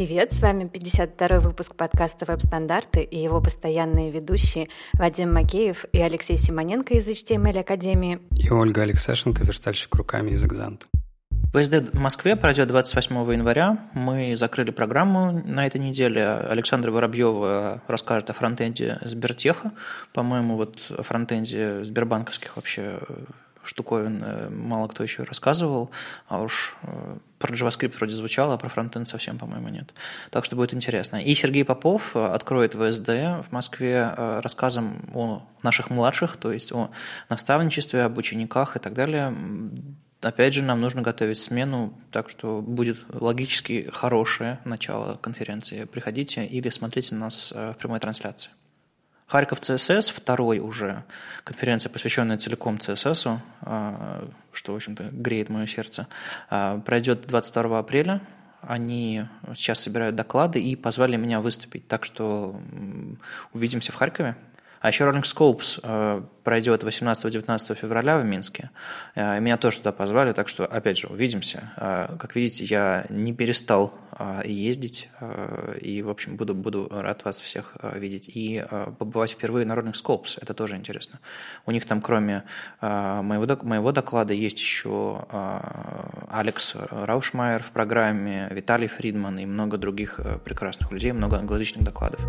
Привет, с вами 52-й выпуск подкаста «Веб-стандарты» и его постоянные ведущие Вадим Макеев и Алексей Симоненко из HTML Академии. И Ольга Алексашенко, верстальщик руками из «Экзант». ВСД в Москве пройдет 28 января. Мы закрыли программу на этой неделе. Александра Воробьева расскажет о фронтенде Сбертеха. По-моему, вот о фронтенде сбербанковских вообще штуковин э, мало кто еще рассказывал, а уж э, про JavaScript вроде звучало, а про фронтенд совсем, по-моему, нет. Так что будет интересно. И Сергей Попов э, откроет ВСД в Москве рассказом о наших младших, то есть о наставничестве, об учениках и так далее. Опять же, нам нужно готовить смену, так что будет логически хорошее начало конференции. Приходите или смотрите нас в прямой трансляции. Харьков ЦСС, второй уже конференция, посвященная целиком CSS, а, что, в общем-то, греет мое сердце, а, пройдет 22 апреля. Они сейчас собирают доклады и позвали меня выступить. Так что увидимся в Харькове. А еще Rolling Scopes э, пройдет 18-19 февраля в Минске. Э, меня тоже туда позвали, так что, опять же, увидимся. Э, как видите, я не перестал ездить, и, в общем, буду, буду рад вас всех видеть. И побывать впервые на Rolling Scopes, это тоже интересно. У них там, кроме моего, моего доклада, есть еще Алекс Раушмайер в программе, Виталий Фридман и много других прекрасных людей, много англоязычных докладов.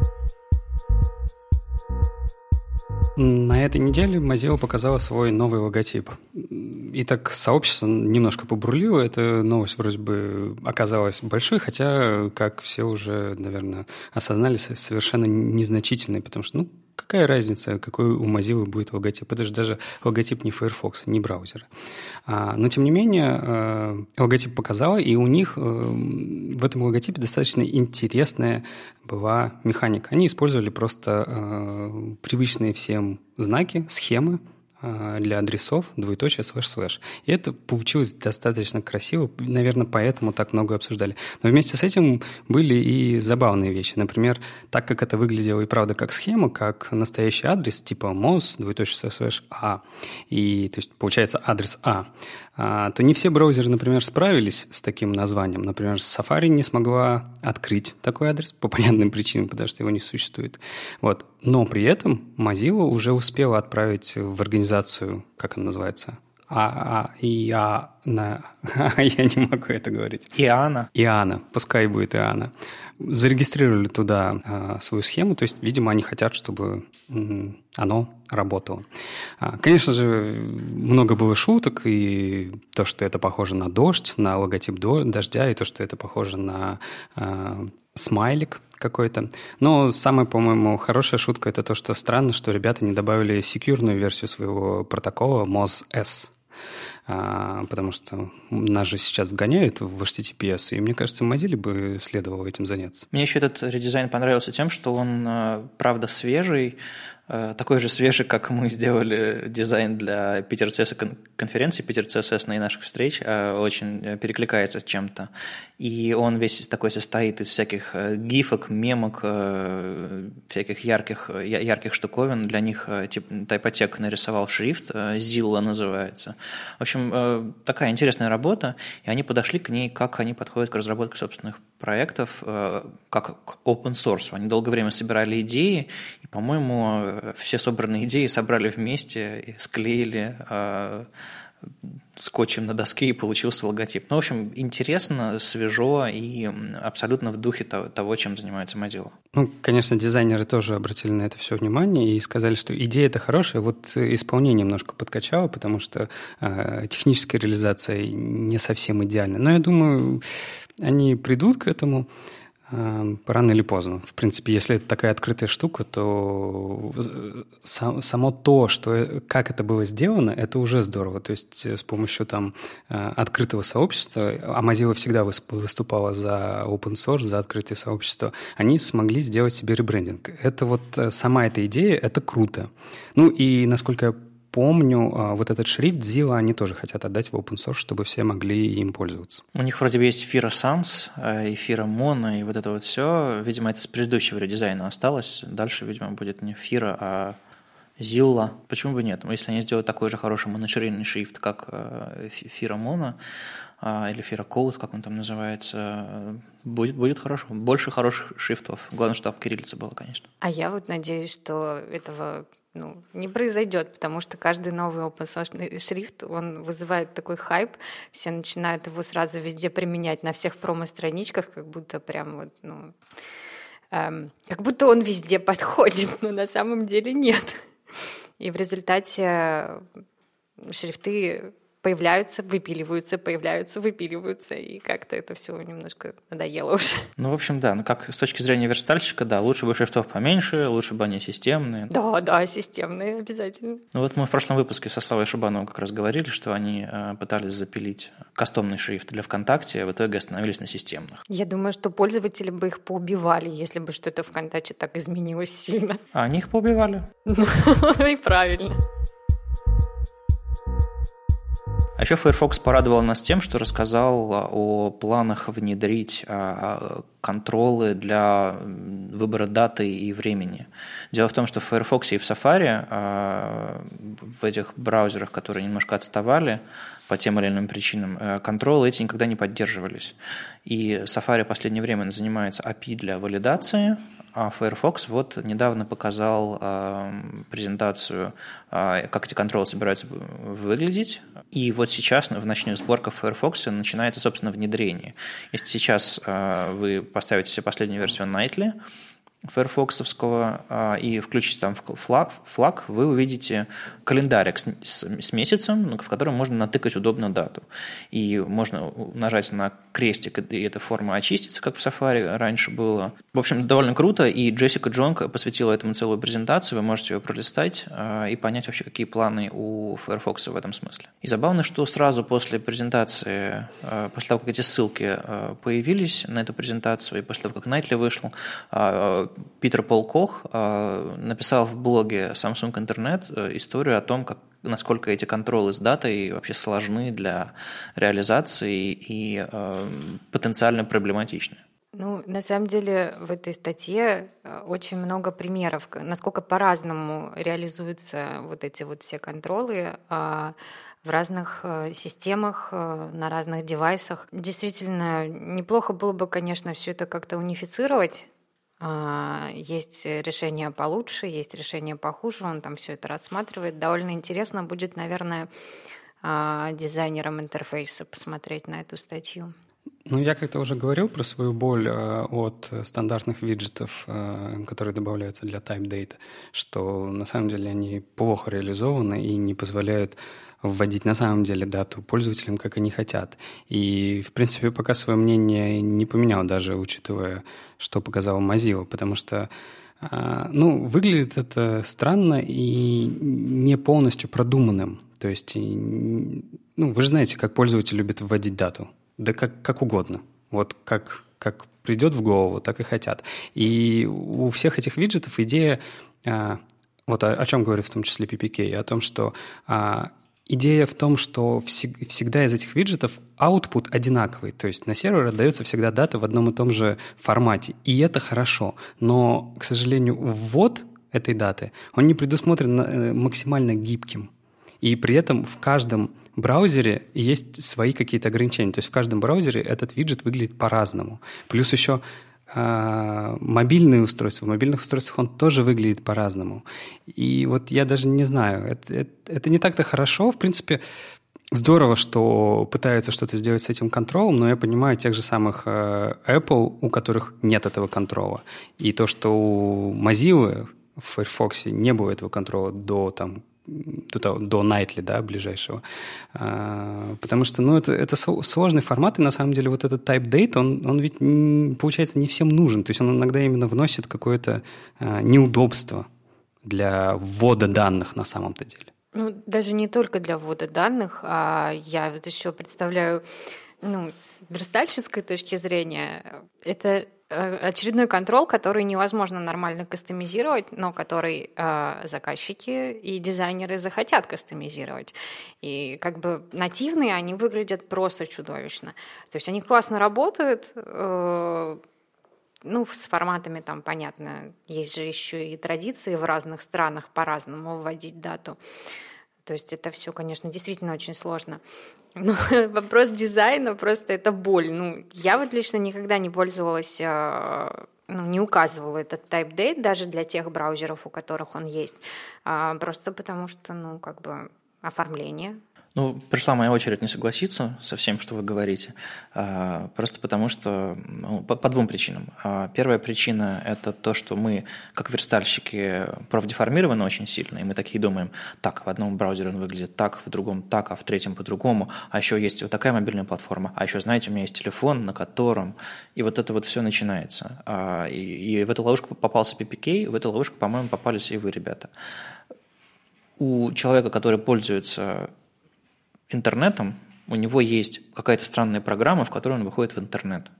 На этой неделе Mozilla показала свой новый логотип. И так сообщество немножко побурлило. Эта новость вроде бы оказалась большой, хотя, как все уже, наверное, осознали, совершенно незначительной, потому что, ну, какая разница, какой у Mozilla будет логотип? Это же даже логотип не Firefox, не браузера. Но, тем не менее, э, логотип показала, и у них э, в этом логотипе достаточно интересная была механика. Они использовали просто э, привычные всем знаки, схемы, для адресов двоеточие слэш слэш. И это получилось достаточно красиво, наверное, поэтому так много обсуждали. Но вместе с этим были и забавные вещи. Например, так как это выглядело и правда как схема, как настоящий адрес типа mos двоеточие слэш а, и то есть получается адрес а, а, то не все браузеры, например, справились с таким названием. Например, Safari не смогла открыть такой адрес по понятным причинам, потому что его не существует. Вот. Но при этом Mozilla уже успела отправить в организацию, как она называется, а, а, и а, на... я не могу это говорить. Иоанна. Иоанна, пускай будет Иоанна. Зарегистрировали туда а, свою схему, то есть, видимо, они хотят, чтобы м, оно работало. А, конечно же, много было шуток, и то, что это похоже на дождь, на логотип дождя, и то, что это похоже на а, смайлик какой-то. Но самая, по-моему, хорошая шутка это то, что странно, что ребята не добавили секьюрную версию своего протокола MOS-S. А, потому что нас же сейчас вгоняют в HTTPS, и мне кажется, Mozilla бы следовало этим заняться. Мне еще этот редизайн понравился тем, что он, э, правда, свежий, такой же свежий, как мы сделали дизайн для Питер CSS конференции, Питер CSS и наших встреч, э, очень перекликается с чем-то. И он весь такой состоит из всяких э, гифок, мемок, всяких ярких, ярких штуковин. Для них типа, Typotech нарисовал шрифт, Zilla называется. В общем, такая интересная работа, и они подошли к ней, как они подходят к разработке собственных проектов, как к open source. Они долгое время собирали идеи, и, по-моему, все собранные идеи собрали вместе и склеили э, скотчем на доске, и получился логотип. Ну, в общем, интересно, свежо и абсолютно в духе того, чем занимается Mozilla. Ну, конечно, дизайнеры тоже обратили на это все внимание и сказали, что идея это хорошая, вот исполнение немножко подкачало, потому что э, техническая реализация не совсем идеальна. Но я думаю, они придут к этому. Эм, рано или поздно. В принципе, если это такая открытая штука, то само то, что, э, как это было сделано, это уже здорово. То есть э, с помощью там э, открытого сообщества, а Mozilla всегда выступала за open source, за открытое сообщество, они смогли сделать себе ребрендинг. Это вот сама эта идея, это круто. Ну и, насколько я помню, а, вот этот шрифт Zilla они тоже хотят отдать в open source, чтобы все могли им пользоваться. У них вроде бы есть Fira Sans, э, и Fira Mono, и вот это вот все. Видимо, это с предыдущего редизайна осталось. Дальше, видимо, будет не Fira, а Zilla. Почему бы нет? Если они сделают такой же хороший моноширинный шрифт, как э, Fira Mono, а, или Fira Code, как он там называется, будет, будет хорошо. Больше хороших шрифтов. Главное, чтобы кириллица была, конечно. А я вот надеюсь, что этого ну, не произойдет, потому что каждый новый open source шрифт, он вызывает такой хайп, все начинают его сразу везде применять на всех промо-страничках, как будто прям вот, ну, эм, как будто он везде подходит, но на самом деле нет. И в результате шрифты появляются, выпиливаются, появляются, выпиливаются, и как-то это все немножко надоело уже. Ну, в общем, да, ну как с точки зрения верстальщика, да, лучше бы шрифтов поменьше, лучше бы они системные. Да, да, системные обязательно. Ну вот мы в прошлом выпуске со Славой Шубановым как раз говорили, что они э, пытались запилить кастомный шрифт для ВКонтакте, а в итоге остановились на системных. Я думаю, что пользователи бы их поубивали, если бы что-то ВКонтакте так изменилось сильно. А они их поубивали. И правильно. А еще Firefox порадовал нас тем, что рассказал о планах внедрить а, контролы для выбора даты и времени. Дело в том, что в Firefox и в Safari, а, в этих браузерах, которые немножко отставали по тем или иным причинам, э, контролы эти никогда не поддерживались. И Safari в последнее время занимается API для валидации, а Firefox вот недавно показал э, презентацию, э, как эти контролы собираются выглядеть. И вот сейчас в ночных сборках Firefox начинается, собственно, внедрение. Если сейчас э, вы поставите себе последнюю версию Nightly, фаерфоксовского а, и включите там флаг, флаг, вы увидите календарик с, с, с месяцем, ну, в котором можно натыкать удобно дату. И можно нажать на крестик, и эта форма очистится, как в Safari раньше было. В общем, довольно круто, и Джессика Джонг посвятила этому целую презентацию, вы можете ее пролистать а, и понять вообще, какие планы у Firefox в этом смысле. И забавно, что сразу после презентации, а, после того, как эти ссылки появились на эту презентацию, и после того, как Найтли вышел, Питер Пол Кох э, написал в блоге Samsung Internet э, историю о том, как, насколько эти контролы с датой вообще сложны для реализации и э, потенциально проблематичны. Ну, на самом деле в этой статье очень много примеров, насколько по-разному реализуются вот эти вот все контролы а, в разных системах, на разных девайсах. Действительно, неплохо было бы, конечно, все это как-то унифицировать, а, есть решение получше, есть решение похуже, он там все это рассматривает. Довольно интересно будет, наверное, а, дизайнерам интерфейса посмотреть на эту статью. Ну, я как-то уже говорил про свою боль э, от стандартных виджетов, которые добавляются для Type Data, что на самом деле они плохо реализованы и не позволяют вводить на самом деле дату пользователям, как они хотят. И, в принципе, пока свое мнение не поменял, даже учитывая, что показал Mozilla, потому что а, ну, выглядит это странно и не полностью продуманным. То есть, ну, вы же знаете, как пользователь любит вводить дату. Да как, как угодно. Вот как, как придет в голову, так и хотят. И у всех этих виджетов идея а, вот о, о чем говорит в том числе PPK, о том, что а, Идея в том, что всегда из этих виджетов output одинаковый, то есть на сервер отдается всегда дата в одном и том же формате, и это хорошо. Но, к сожалению, ввод этой даты, он не предусмотрен э, максимально гибким. И при этом в каждом браузере есть свои какие-то ограничения. То есть в каждом браузере этот виджет выглядит по-разному. Плюс еще мобильные устройства. В мобильных устройствах он тоже выглядит по-разному. И вот я даже не знаю, это, это, это не так-то хорошо. В принципе, здорово, что пытаются что-то сделать с этим контролем, но я понимаю тех же самых э, Apple, у которых нет этого контрола. И то, что у Mozilla в Firefox не было этого контрола до там, до, до Nightly, да, ближайшего. А, потому что, ну, это, это сложный формат, и на самом деле вот этот type date, он, он ведь, получается, не всем нужен. То есть он иногда именно вносит какое-то а, неудобство для ввода данных на самом-то деле. Ну, даже не только для ввода данных, а я вот еще представляю, ну, с верстальщицкой точки зрения, это очередной контрол, который невозможно нормально кастомизировать, но который э, заказчики и дизайнеры захотят кастомизировать. И как бы нативные они выглядят просто чудовищно. То есть они классно работают, э, ну, с форматами там понятно, есть же еще и традиции в разных странах по-разному вводить дату. То есть это все, конечно, действительно очень сложно. Но вопрос дизайна просто это боль. Ну, я вот лично никогда не пользовалась, а, ну, не указывала этот type date даже для тех браузеров, у которых он есть. А, просто потому что, ну, как бы оформление ну, пришла моя очередь не согласиться со всем, что вы говорите, а, просто потому что ну, по, по двум причинам. А, первая причина – это то, что мы, как верстальщики, профдеформированы очень сильно, и мы такие думаем, так, в одном браузере он выглядит так, в другом так, а в третьем по-другому, а еще есть вот такая мобильная платформа, а еще, знаете, у меня есть телефон, на котором… И вот это вот все начинается. А, и, и в эту ловушку попался PPK, в эту ловушку, по-моему, попались и вы, ребята. У человека, который пользуется интернетом, у него есть какая-то странная программа, в которой он выходит в интернет.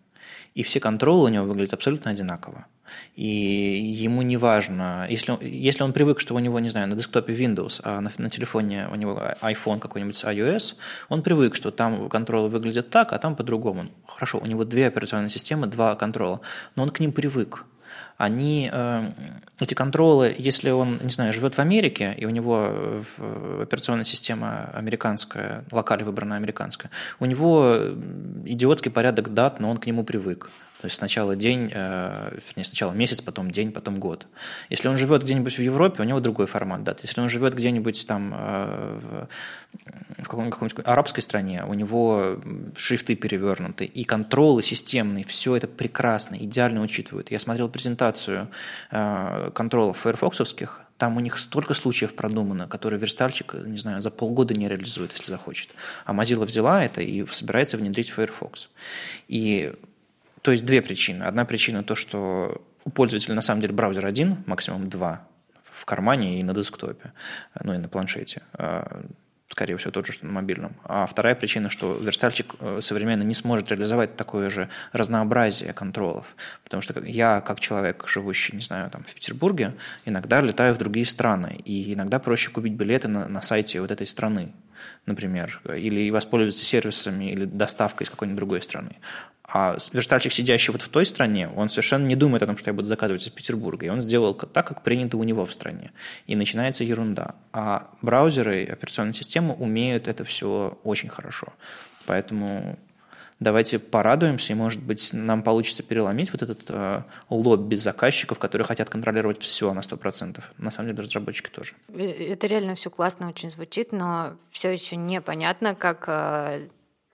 И все контролы у него выглядят абсолютно одинаково. И ему не важно, если он, если он привык, что у него, не знаю, на десктопе Windows, а на, на телефоне у него iPhone какой-нибудь с iOS, он привык, что там контролы выглядят так, а там по-другому. Хорошо, у него две операционные системы, два контрола, но он к ним привык они, э, эти контролы, если он, не знаю, живет в Америке, и у него операционная система американская, локаль выбрана американская, у него идиотский порядок дат, но он к нему привык. То есть сначала день, э, вернее, сначала месяц, потом день, потом год. Если он живет где-нибудь в Европе, у него другой формат дат. Если он живет где-нибудь там э, в какой-нибудь арабской стране, у него шрифты перевернуты, и контролы системные, все это прекрасно, идеально учитывают. Я смотрел презентацию э, контролов фаерфоксовских, там у них столько случаев продумано, которые верстальщик, не знаю, за полгода не реализует, если захочет. А Mozilla взяла это и собирается внедрить Firefox. И то есть две причины. Одна причина то, что у пользователя на самом деле браузер один, максимум два, в кармане и на десктопе, ну и на планшете. А, скорее всего, тот же, что на мобильном. А вторая причина, что верстальщик э, современно не сможет реализовать такое же разнообразие контролов. Потому что я, как человек, живущий, не знаю, там, в Петербурге, иногда летаю в другие страны, и иногда проще купить билеты на, на сайте вот этой страны, например, или воспользоваться сервисами или доставкой из какой-нибудь другой страны. А верстальщик, сидящий вот в той стране, он совершенно не думает о том, что я буду заказывать из Петербурга. И он сделал так, как принято у него в стране. И начинается ерунда. А браузеры, операционные системы умеют это все очень хорошо. Поэтому давайте порадуемся, и, может быть, нам получится переломить вот этот э, лобби заказчиков, которые хотят контролировать все на 100%. На самом деле, разработчики тоже. Э, это реально все классно очень звучит, но все еще непонятно, как э,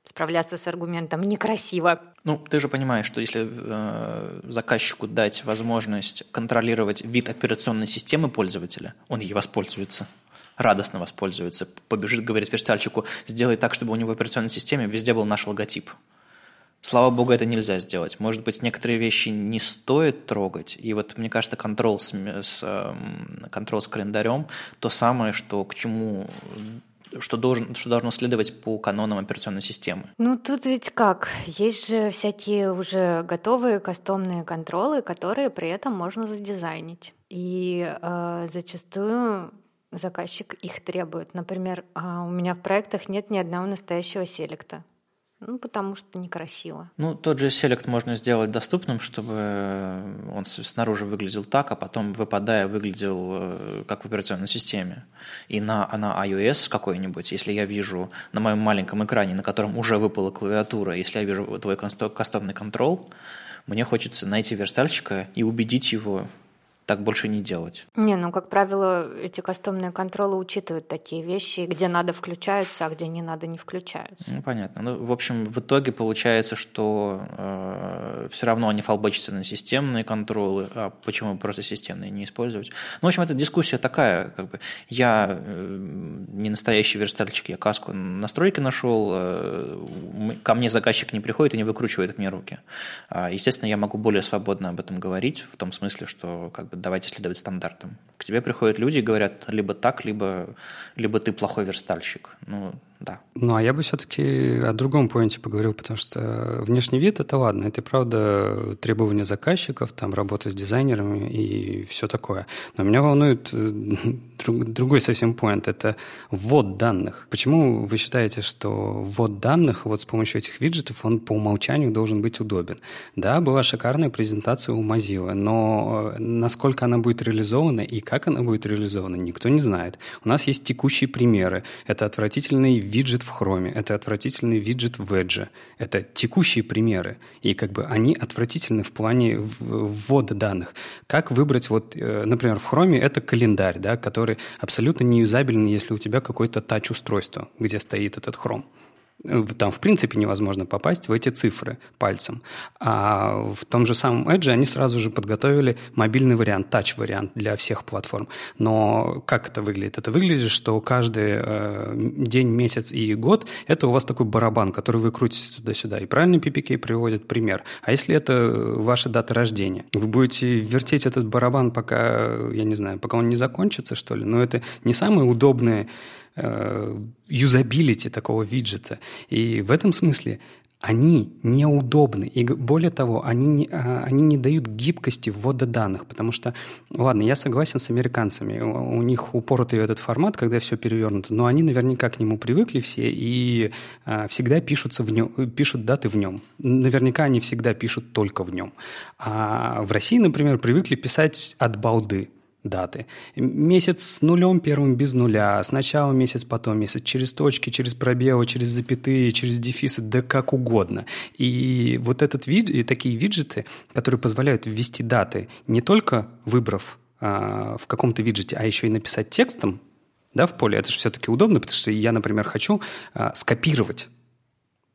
справляться с аргументом некрасиво. Ну, ты же понимаешь, что если э, заказчику дать возможность контролировать вид операционной системы пользователя, он ей воспользуется радостно воспользуется, побежит, говорит верстальщику, сделай так, чтобы у него в операционной системе везде был наш логотип. Слава богу, это нельзя сделать. Может быть, некоторые вещи не стоит трогать. И вот, мне кажется, контроль с, с, эм, контроль с календарем – то самое, что к чему что, должен, что должно следовать по канонам операционной системы? Ну, тут ведь как? Есть же всякие уже готовые кастомные контролы, которые при этом можно задизайнить. И э, зачастую заказчик их требует. Например, э, у меня в проектах нет ни одного настоящего селекта. Ну, потому что некрасиво. Ну, тот же селект можно сделать доступным, чтобы он снаружи выглядел так, а потом, выпадая, выглядел э, как в операционной системе. И на, на iOS какой-нибудь, если я вижу на моем маленьком экране, на котором уже выпала клавиатура, если я вижу твой кастомный контрол, мне хочется найти верстальщика и убедить его так больше не делать. Не, ну, как правило, эти кастомные контролы учитывают такие вещи, где надо включаются, а где не надо не включаются. Ну, понятно. Ну, в общем, в итоге получается, что э, все равно они фалбочатся на системные контролы, а почему просто системные не использовать? Ну, в общем, эта дискуссия такая, как бы, я э, не настоящий верстальщик, я каску настройки нашел, э, ко мне заказчик не приходит и не выкручивает мне руки. А, естественно, я могу более свободно об этом говорить, в том смысле, что как бы давайте следовать стандартам. К тебе приходят люди и говорят либо так, либо, либо ты плохой верстальщик. Ну, да. Ну, а я бы все-таки о другом поинте поговорил, потому что внешний вид – это ладно, это, правда, требования заказчиков, там, работа с дизайнерами и все такое. Но меня волнует э, другой совсем поинт – это ввод данных. Почему вы считаете, что ввод данных вот с помощью этих виджетов, он по умолчанию должен быть удобен? Да, была шикарная презентация у Mozilla, но э, насколько она будет реализована и как она будет реализована, никто не знает. У нас есть текущие примеры. Это отвратительный виджет в Chrome, это отвратительный виджет в Edge. Это текущие примеры. И как бы они отвратительны в плане ввода данных. Как выбрать, вот, э, например, в Chrome это календарь, да, который абсолютно неюзабельный, если у тебя какое-то тач-устройство, где стоит этот Chrome. Там, в принципе, невозможно попасть в эти цифры пальцем. А в том же самом Edge они сразу же подготовили мобильный вариант, тач-вариант для всех платформ. Но как это выглядит? Это выглядит, что каждый э, день, месяц и год – это у вас такой барабан, который вы крутите туда-сюда. И правильно PPK приводит пример. А если это ваша дата рождения? Вы будете вертеть этот барабан, пока, я не знаю, пока он не закончится, что ли? Но это не самое удобное юзабилити такого виджета. И в этом смысле они неудобны. И более того, они не, а, они не дают гибкости ввода данных, потому что, ладно, я согласен с американцами, у них упоротый этот формат, когда все перевернуто, но они наверняка к нему привыкли все и а, всегда пишутся в нем, пишут даты в нем. Наверняка они всегда пишут только в нем. А в России, например, привыкли писать от балды даты. Месяц с нулем первым без нуля, сначала месяц, потом месяц, через точки, через пробелы, через запятые, через дефисы, да как угодно. И вот этот вид, и такие виджеты, которые позволяют ввести даты, не только выбрав а, в каком-то виджете, а еще и написать текстом, да, в поле, это же все-таки удобно, потому что я, например, хочу а, скопировать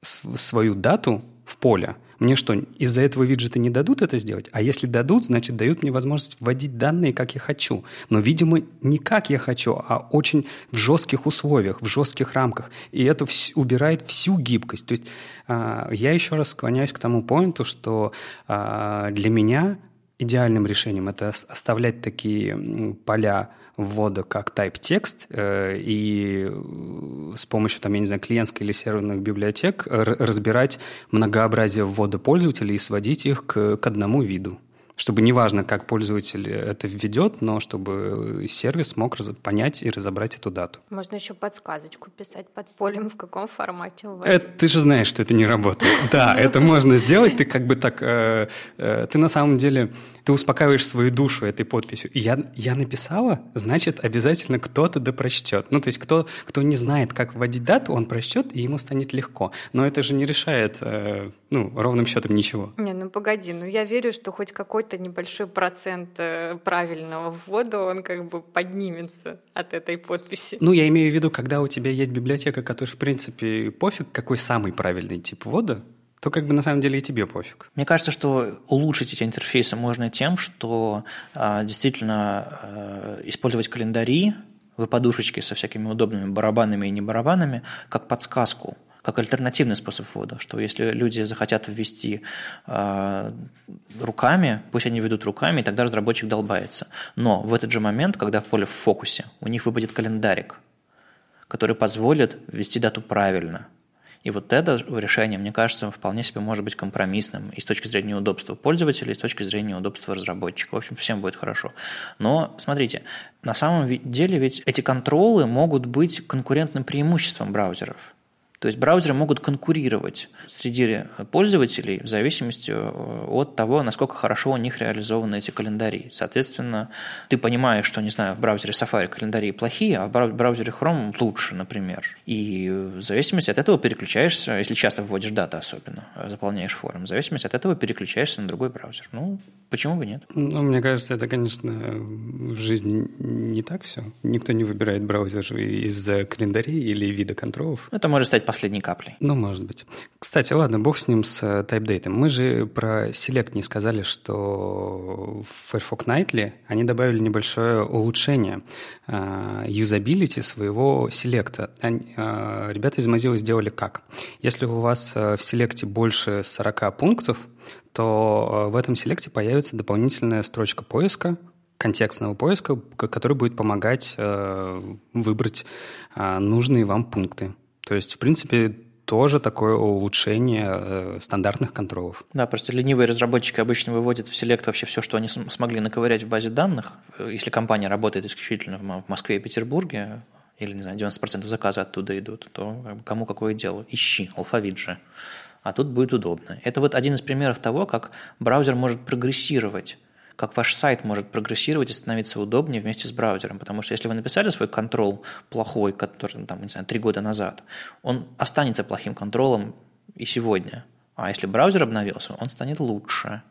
свою дату в поле. Мне что, из-за этого виджета не дадут это сделать? А если дадут, значит, дают мне возможность вводить данные, как я хочу. Но, видимо, не как я хочу, а очень в жестких условиях, в жестких рамках. И это вс- убирает всю гибкость. То есть э, я еще раз склоняюсь к тому поинту, что э, для меня идеальным решением это оставлять такие поля ввода как type текст э, и с помощью, там, я не знаю, клиентской или серверных библиотек разбирать многообразие ввода пользователей и сводить их к, к одному виду чтобы неважно, как пользователь это введет, но чтобы сервис мог понять и разобрать эту дату. Можно еще подсказочку писать под полем, в каком формате у Это, ты же знаешь, что это не работает. Да, это можно сделать. Ты как бы так... Э, э, ты на самом деле... Ты успокаиваешь свою душу этой подписью. Я, я написала, значит, обязательно кто-то да прочтет. Ну, то есть кто, кто не знает, как вводить дату, он прочтет, и ему станет легко. Но это же не решает, э, ну, ровным счетом ничего. Не, ну погоди, ну я верю, что хоть какой-то небольшой процент э, правильного ввода, он как бы поднимется от этой подписи. Ну, я имею в виду, когда у тебя есть библиотека, которая, в принципе, пофиг, какой самый правильный тип ввода, то как бы на самом деле и тебе пофиг. Мне кажется, что улучшить эти интерфейсы можно тем, что а, действительно а, использовать календари, вы подушечки со всякими удобными барабанами и не барабанами, как подсказку как альтернативный способ ввода, что если люди захотят ввести э, руками, пусть они ведут руками, и тогда разработчик долбается. Но в этот же момент, когда поле в фокусе, у них выпадет календарик, который позволит ввести дату правильно – и вот это решение, мне кажется, вполне себе может быть компромиссным и с точки зрения удобства пользователя, и с точки зрения удобства разработчика. В общем, всем будет хорошо. Но, смотрите, на самом деле ведь эти контролы могут быть конкурентным преимуществом браузеров. То есть браузеры могут конкурировать среди пользователей в зависимости э, от того, насколько хорошо у них реализованы эти календари. Соответственно, ты понимаешь, что, не знаю, в браузере Safari календари плохие, а в браузере Chrome лучше, например. И в зависимости от этого переключаешься, если часто вводишь даты особенно, заполняешь форум, в зависимости от этого переключаешься на другой браузер. Ну, почему бы нет? Ну, мне кажется, это, конечно, в жизни не так все. Никто не выбирает браузер из-за календарей или вида контролов. Это может стать последней каплей. Ну, может быть. Кстати, ладно, бог с ним, с э, тайпдейтом. Мы же про Select не сказали, что в Firefox Nightly они добавили небольшое улучшение э, юзабилити своего селекта. Э, ребята из Mozilla сделали как? Если у вас в селекте больше 40 пунктов, то в этом селекте появится дополнительная строчка поиска, контекстного поиска, который будет помогать выбрать нужные вам пункты. То есть, в принципе, тоже такое улучшение э, стандартных контролов. Да, просто ленивые разработчики обычно выводят в селект вообще все, что они смогли наковырять в базе данных. Если компания работает исключительно в Москве и Петербурге, или, не знаю, 90% заказа оттуда идут, то кому какое дело? Ищи, алфавит же. А тут будет удобно. Это вот один из примеров того, как браузер может прогрессировать как ваш сайт может прогрессировать и становиться удобнее вместе с браузером. Потому что если вы написали свой контрол плохой, который, там, не знаю, три года назад, он останется плохим контролом и сегодня. А если браузер обновился, он станет лучше.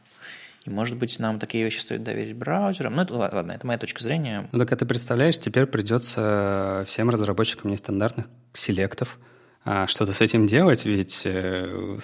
И, может быть, нам такие вещи стоит доверить браузерам. Ну, это, ладно, это моя точка зрения. Ну, так это представляешь, теперь придется всем разработчикам нестандартных селектов – а, что-то с этим делать, ведь э,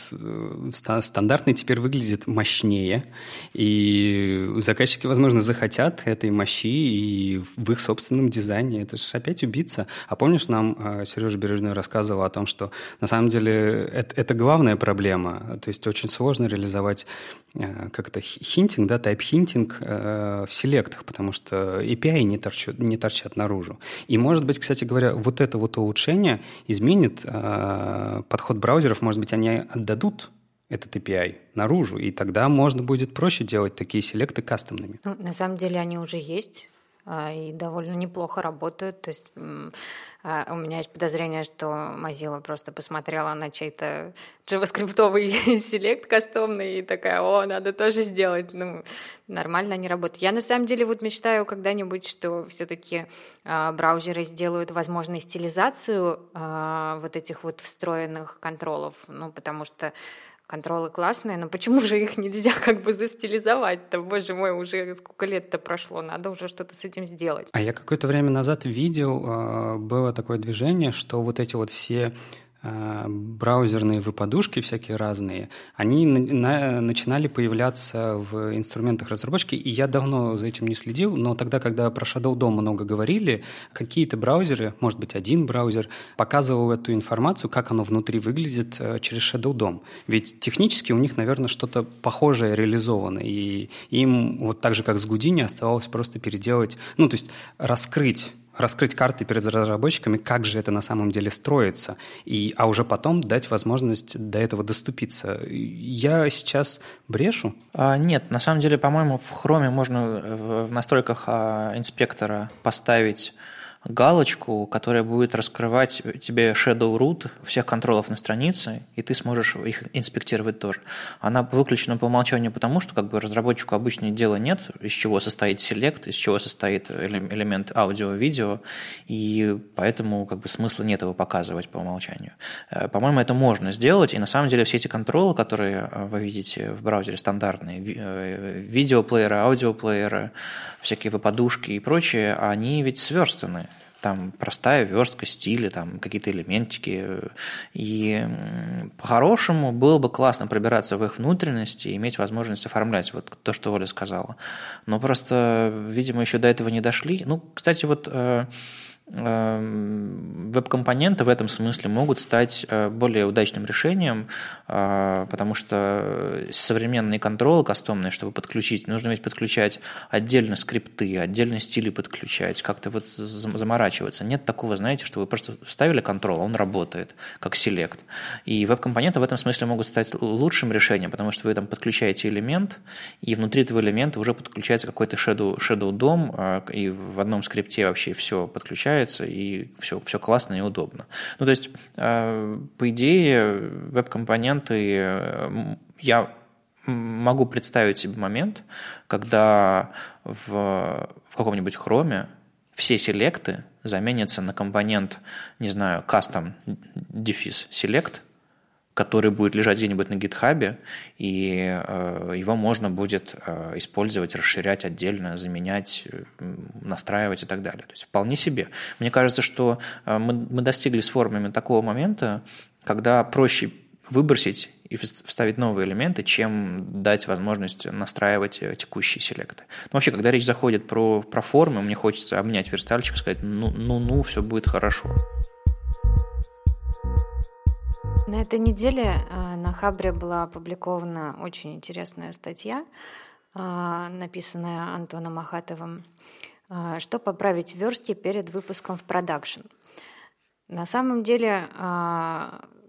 стандартный теперь выглядит мощнее, и заказчики, возможно, захотят этой мощи и в их собственном дизайне. Это же опять убийца. А помнишь, нам а, Сережа Бережной рассказывал о том, что на самом деле это, это главная проблема. То есть очень сложно реализовать э, как это хинтинг, да, тайп-хинтинг э, в селектах, потому что API не торчат, не торчат наружу. И, может быть, кстати говоря, вот это вот улучшение изменит Э, подход браузеров, может быть, они отдадут этот API наружу, и тогда можно будет проще делать такие селекты кастомными. Ну, на самом деле они уже есть и довольно неплохо работают. То есть а, у меня есть подозрение, что Mozilla просто посмотрела на чей-то JavaScript селект кастомный и такая, о, надо тоже сделать. Ну, нормально они работают. Я на самом деле вот мечтаю когда-нибудь, что все-таки э, браузеры сделают возможной стилизацию э, вот этих вот встроенных контролов, ну, потому что контролы классные, но почему же их нельзя как бы застилизовать-то? Боже мой, уже сколько лет-то прошло, надо уже что-то с этим сделать. А я какое-то время назад видел, а, было такое движение, что вот эти вот все браузерные выпадушки всякие разные, они на, начинали появляться в инструментах разработки, и я давно за этим не следил, но тогда, когда про Shadow DOM много говорили, какие-то браузеры, может быть, один браузер, показывал эту информацию, как оно внутри выглядит э, через Shadow DOM. Ведь технически у них, наверное, что-то похожее реализовано, и им вот так же, как с Гудини, оставалось просто переделать, ну, то есть раскрыть раскрыть карты перед разработчиками, как же это на самом деле строится, и, а уже потом дать возможность до этого доступиться. Я сейчас брешу? А, нет, на самом деле, по-моему, в Chrome можно в настройках а, инспектора поставить галочку, которая будет раскрывать тебе shadow root всех контролов на странице, и ты сможешь их инспектировать тоже. Она выключена по умолчанию потому, что как бы разработчику обычно дела нет, из чего состоит селект, из чего состоит элемент аудио-видео, и поэтому как бы смысла нет его показывать по умолчанию. Э, по-моему, это можно сделать, и на самом деле все эти контролы, которые э, вы видите в браузере стандартные, э, видеоплееры, аудиоплееры, всякие выпадушки и прочее, они ведь сверстаны там простая верстка, стили, там какие-то элементики. И по-хорошему было бы классно пробираться в их внутренности и иметь возможность оформлять вот то, что Оля сказала. Но просто, видимо, еще до этого не дошли. Ну, кстати, вот э, веб-компоненты в этом смысле могут стать э, более удачным решением, э, потому что современные контролы кастомные, чтобы подключить, нужно ведь подключать отдельно скрипты, отдельно стили подключать, как-то вот заморачиваться. Нет такого, знаете, что вы просто вставили контрол, он работает, как селект. И веб-компоненты в этом смысле могут стать лучшим решением, потому что вы там подключаете элемент, и внутри этого элемента уже подключается какой-то shadow, shadow DOM, э, и в одном скрипте вообще все подключается, получается, и все, все классно и удобно. Ну, то есть, э, по идее, веб-компоненты э, я могу представить себе момент, когда в, в каком-нибудь хроме все селекты заменятся на компонент, не знаю, custom дефис select, который будет лежать где-нибудь на гитхабе, и э, его можно будет э, использовать, расширять отдельно, заменять, настраивать и так далее. То есть вполне себе. Мне кажется, что э, мы, мы достигли с формами такого момента, когда проще выбросить и вставить новые элементы, чем дать возможность настраивать э, текущие селекты. Но вообще, когда речь заходит про, про формы, мне хочется обнять верстальщика и сказать, ну, ну, ну, все будет хорошо. На этой неделе а, на Хабре была опубликована очень интересная статья, а, написанная Антоном Ахатовым, а, «Что поправить в перед выпуском в продакшн». На самом деле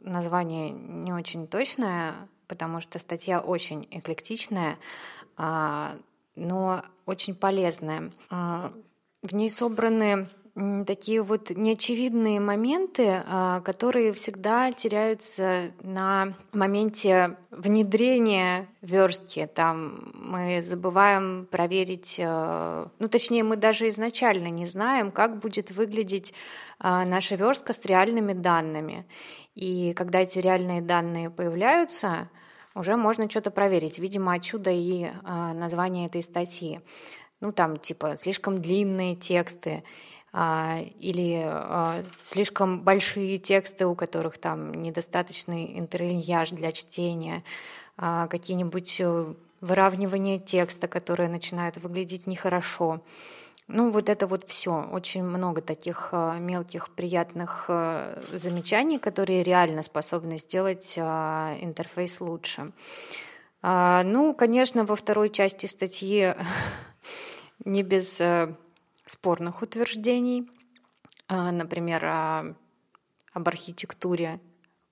название не очень точное, потому что статья очень эклектичная, но очень полезная. В ней собраны такие вот неочевидные моменты, а, которые всегда теряются на моменте внедрения верстки. Там мы забываем проверить, ну точнее мы даже изначально не знаем, как будет выглядеть наша верстка с реальными данными. И когда эти реальные данные появляются, уже можно что-то проверить. Видимо, отсюда и а, название этой статьи. Ну, там, типа, слишком длинные тексты а, или а, слишком большие тексты, у которых там недостаточный интерлиньяж для чтения, а, какие-нибудь э, выравнивания текста, которые начинают выглядеть нехорошо. Ну, вот это вот все. Очень много таких э, мелких приятных э, замечаний, которые реально способны сделать э, интерфейс лучше. А, ну, конечно, во второй части статьи не без спорных утверждений. А, например, об архитектуре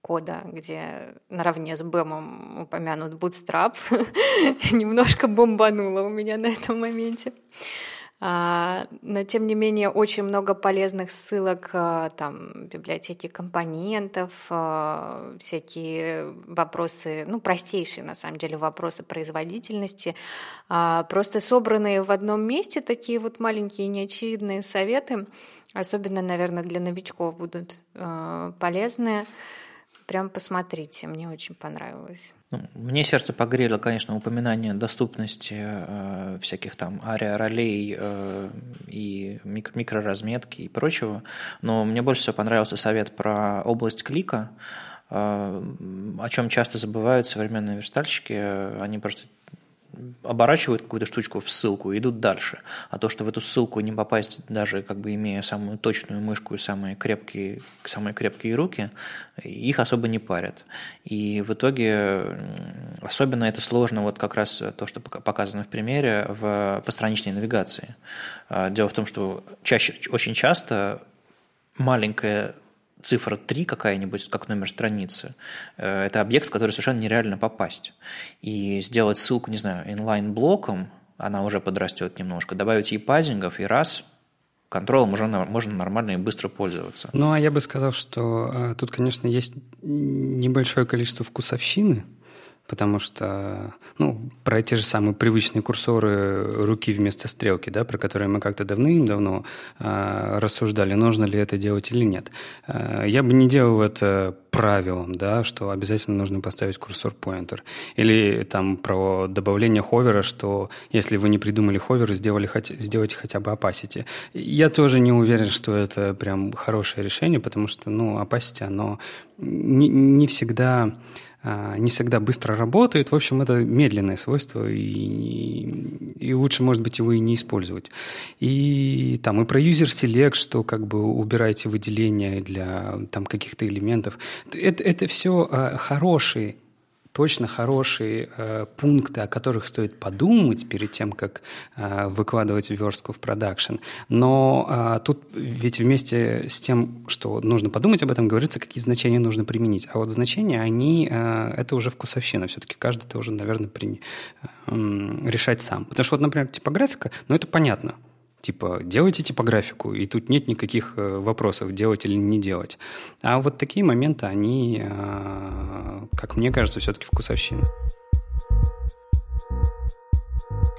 кода, где наравне с бэмом упомянут Bootstrap. Немножко бомбануло у меня на этом моменте. А, но тем не менее очень много полезных ссылок а, там библиотеки компонентов, а, всякие вопросы, ну простейшие на самом деле вопросы производительности, просто собранные в одном месте такие вот маленькие неочевидные советы, особенно, наверное, для новичков будут полезные. Прям посмотрите, мне очень понравилось. Ну, мне сердце погрело, конечно, упоминание доступности э, всяких там ария-ролей э, и микро микроразметки и прочего, но мне больше всего понравился совет про область клика, э, о чем часто забывают современные верстальщики. Они просто оборачивают какую-то штучку в ссылку и идут дальше. А то, что в эту ссылку не попасть, даже как бы имея самую точную мышку и самые крепкие, самые крепкие руки, их особо не парят. И в итоге особенно это сложно, вот как раз то, что показано в примере, в постраничной навигации. А, дело в том, что чаще, очень часто маленькая цифра 3 какая-нибудь, как номер страницы, э, это объект, в который совершенно нереально попасть. И сделать ссылку, не знаю, инлайн-блоком, она уже подрастет немножко, добавить ей пазингов, и раз – контролем уже можно нормально и быстро пользоваться. Ну, а я бы сказал, что э, тут, конечно, есть небольшое количество вкусовщины – потому что, ну, про те же самые привычные курсоры руки вместо стрелки, да, про которые мы как-то давным-давно э, рассуждали, нужно ли это делать или нет. Э, я бы не делал это правилом, да, что обязательно нужно поставить курсор-поинтер. Или там про добавление ховера, что если вы не придумали ховер, сделали, сделайте хотя бы opacity. Я тоже не уверен, что это прям хорошее решение, потому что, ну, opacity, оно не, не всегда не всегда быстро работает. В общем, это медленное свойство, и, и лучше, может быть, его и не использовать. И там и про user select, что как бы убираете выделения для там каких-то элементов. Это, это все а, хорошие точно хорошие э, пункты, о которых стоит подумать перед тем, как э, выкладывать верстку в продакшн. Но э, тут ведь вместе с тем, что нужно подумать об этом, говорится, какие значения нужно применить. А вот значения, они, э, это уже вкусовщина. Все-таки каждый должен, наверное, при, э, решать сам. Потому что вот, например, типографика, ну это понятно типа делайте типографику, и тут нет никаких э, вопросов, делать или не делать. А вот такие моменты, они, э, как мне кажется, все-таки вкусовщина.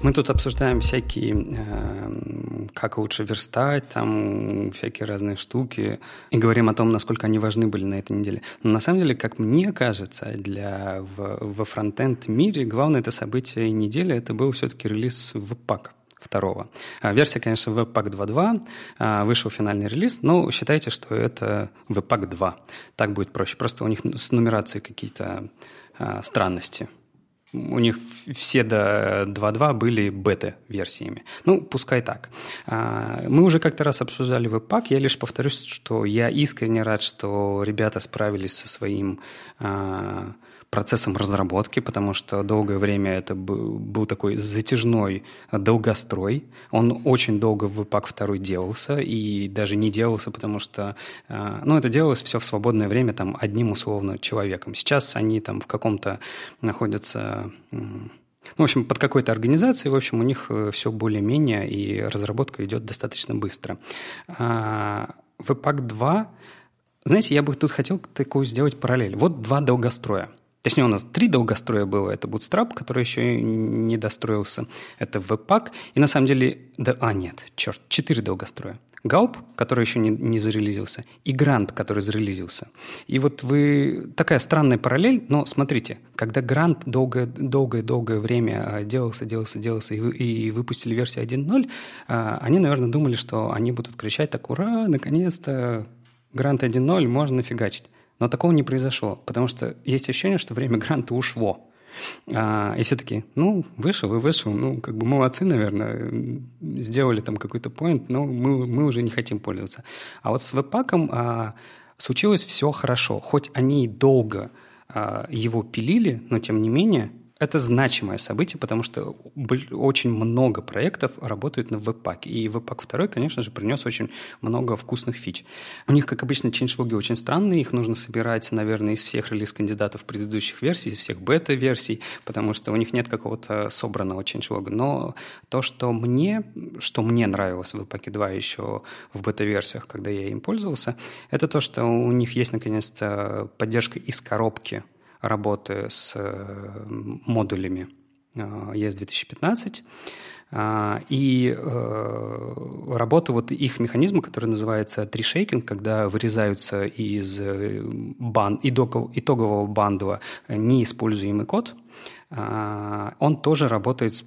Мы тут обсуждаем всякие, э, как лучше верстать, там всякие разные штуки, и говорим о том, насколько они важны были на этой неделе. Но на самом деле, как мне кажется, для в, во фронтенд мире главное это событие недели, это был все-таки релиз Webpack второго. А, версия, конечно, Webpack 2.2, а, вышел финальный релиз, но считайте, что это Webpack 2. Так будет проще. Просто у них с нумерацией какие-то а, странности. У них все до 2.2 были бета-версиями. Ну, пускай так. Мы уже как-то раз обсуждали Webpack. Я лишь повторюсь, что я искренне рад, что ребята справились со своим процессом разработки, потому что долгое время это был, такой затяжной долгострой. Он очень долго в Webpack 2 делался, и даже не делался, потому что, э, ну, это делалось все в свободное время там одним условно человеком. Сейчас они там в каком-то находятся ну, в общем, под какой-то организацией, в общем, у них э, все более-менее, и разработка идет достаточно быстро. А, Webpack 2, знаете, я бы тут хотел такую сделать параллель. Вот два долгостроя. Точнее, у нас три долгостроя было. Это Bootstrap, который еще не достроился. Это Webpack. И на самом деле... Да, а, нет, черт, четыре долгостроя. Галп, который еще не, не зарелизился, и Грант, который зарелизился. И вот вы... Такая странная параллель, но смотрите, когда Грант долгое-долгое время а, делался, делался, делался, и, и выпустили версию 1.0, а, они, наверное, думали, что они будут кричать так «Ура! Наконец-то! Грант 1.0 можно фигачить!» Но такого не произошло, потому что есть ощущение, что время гранта ушло. А, и все таки ну, вышел и вышел, ну, как бы молодцы, наверное, сделали там какой-то поинт, но мы, мы уже не хотим пользоваться. А вот с веб-паком а, случилось все хорошо. Хоть они долго а, его пилили, но тем не менее это значимое событие, потому что очень много проектов работают на Webpack. И Webpack 2, конечно же, принес очень много вкусных фич. У них, как обычно, чейндж-логи очень странные. Их нужно собирать, наверное, из всех релиз-кандидатов предыдущих версий, из всех бета-версий, потому что у них нет какого-то собранного чейндж-лога. Но то, что мне, что мне нравилось в Webpack 2 еще в бета-версиях, когда я им пользовался, это то, что у них есть, наконец-то, поддержка из коробки работы с э, модулями ES э, 2015 а, и э, работа вот их механизма, который называется трешейкинг, когда вырезаются из бан, итогового бандла неиспользуемый код – он тоже работает с,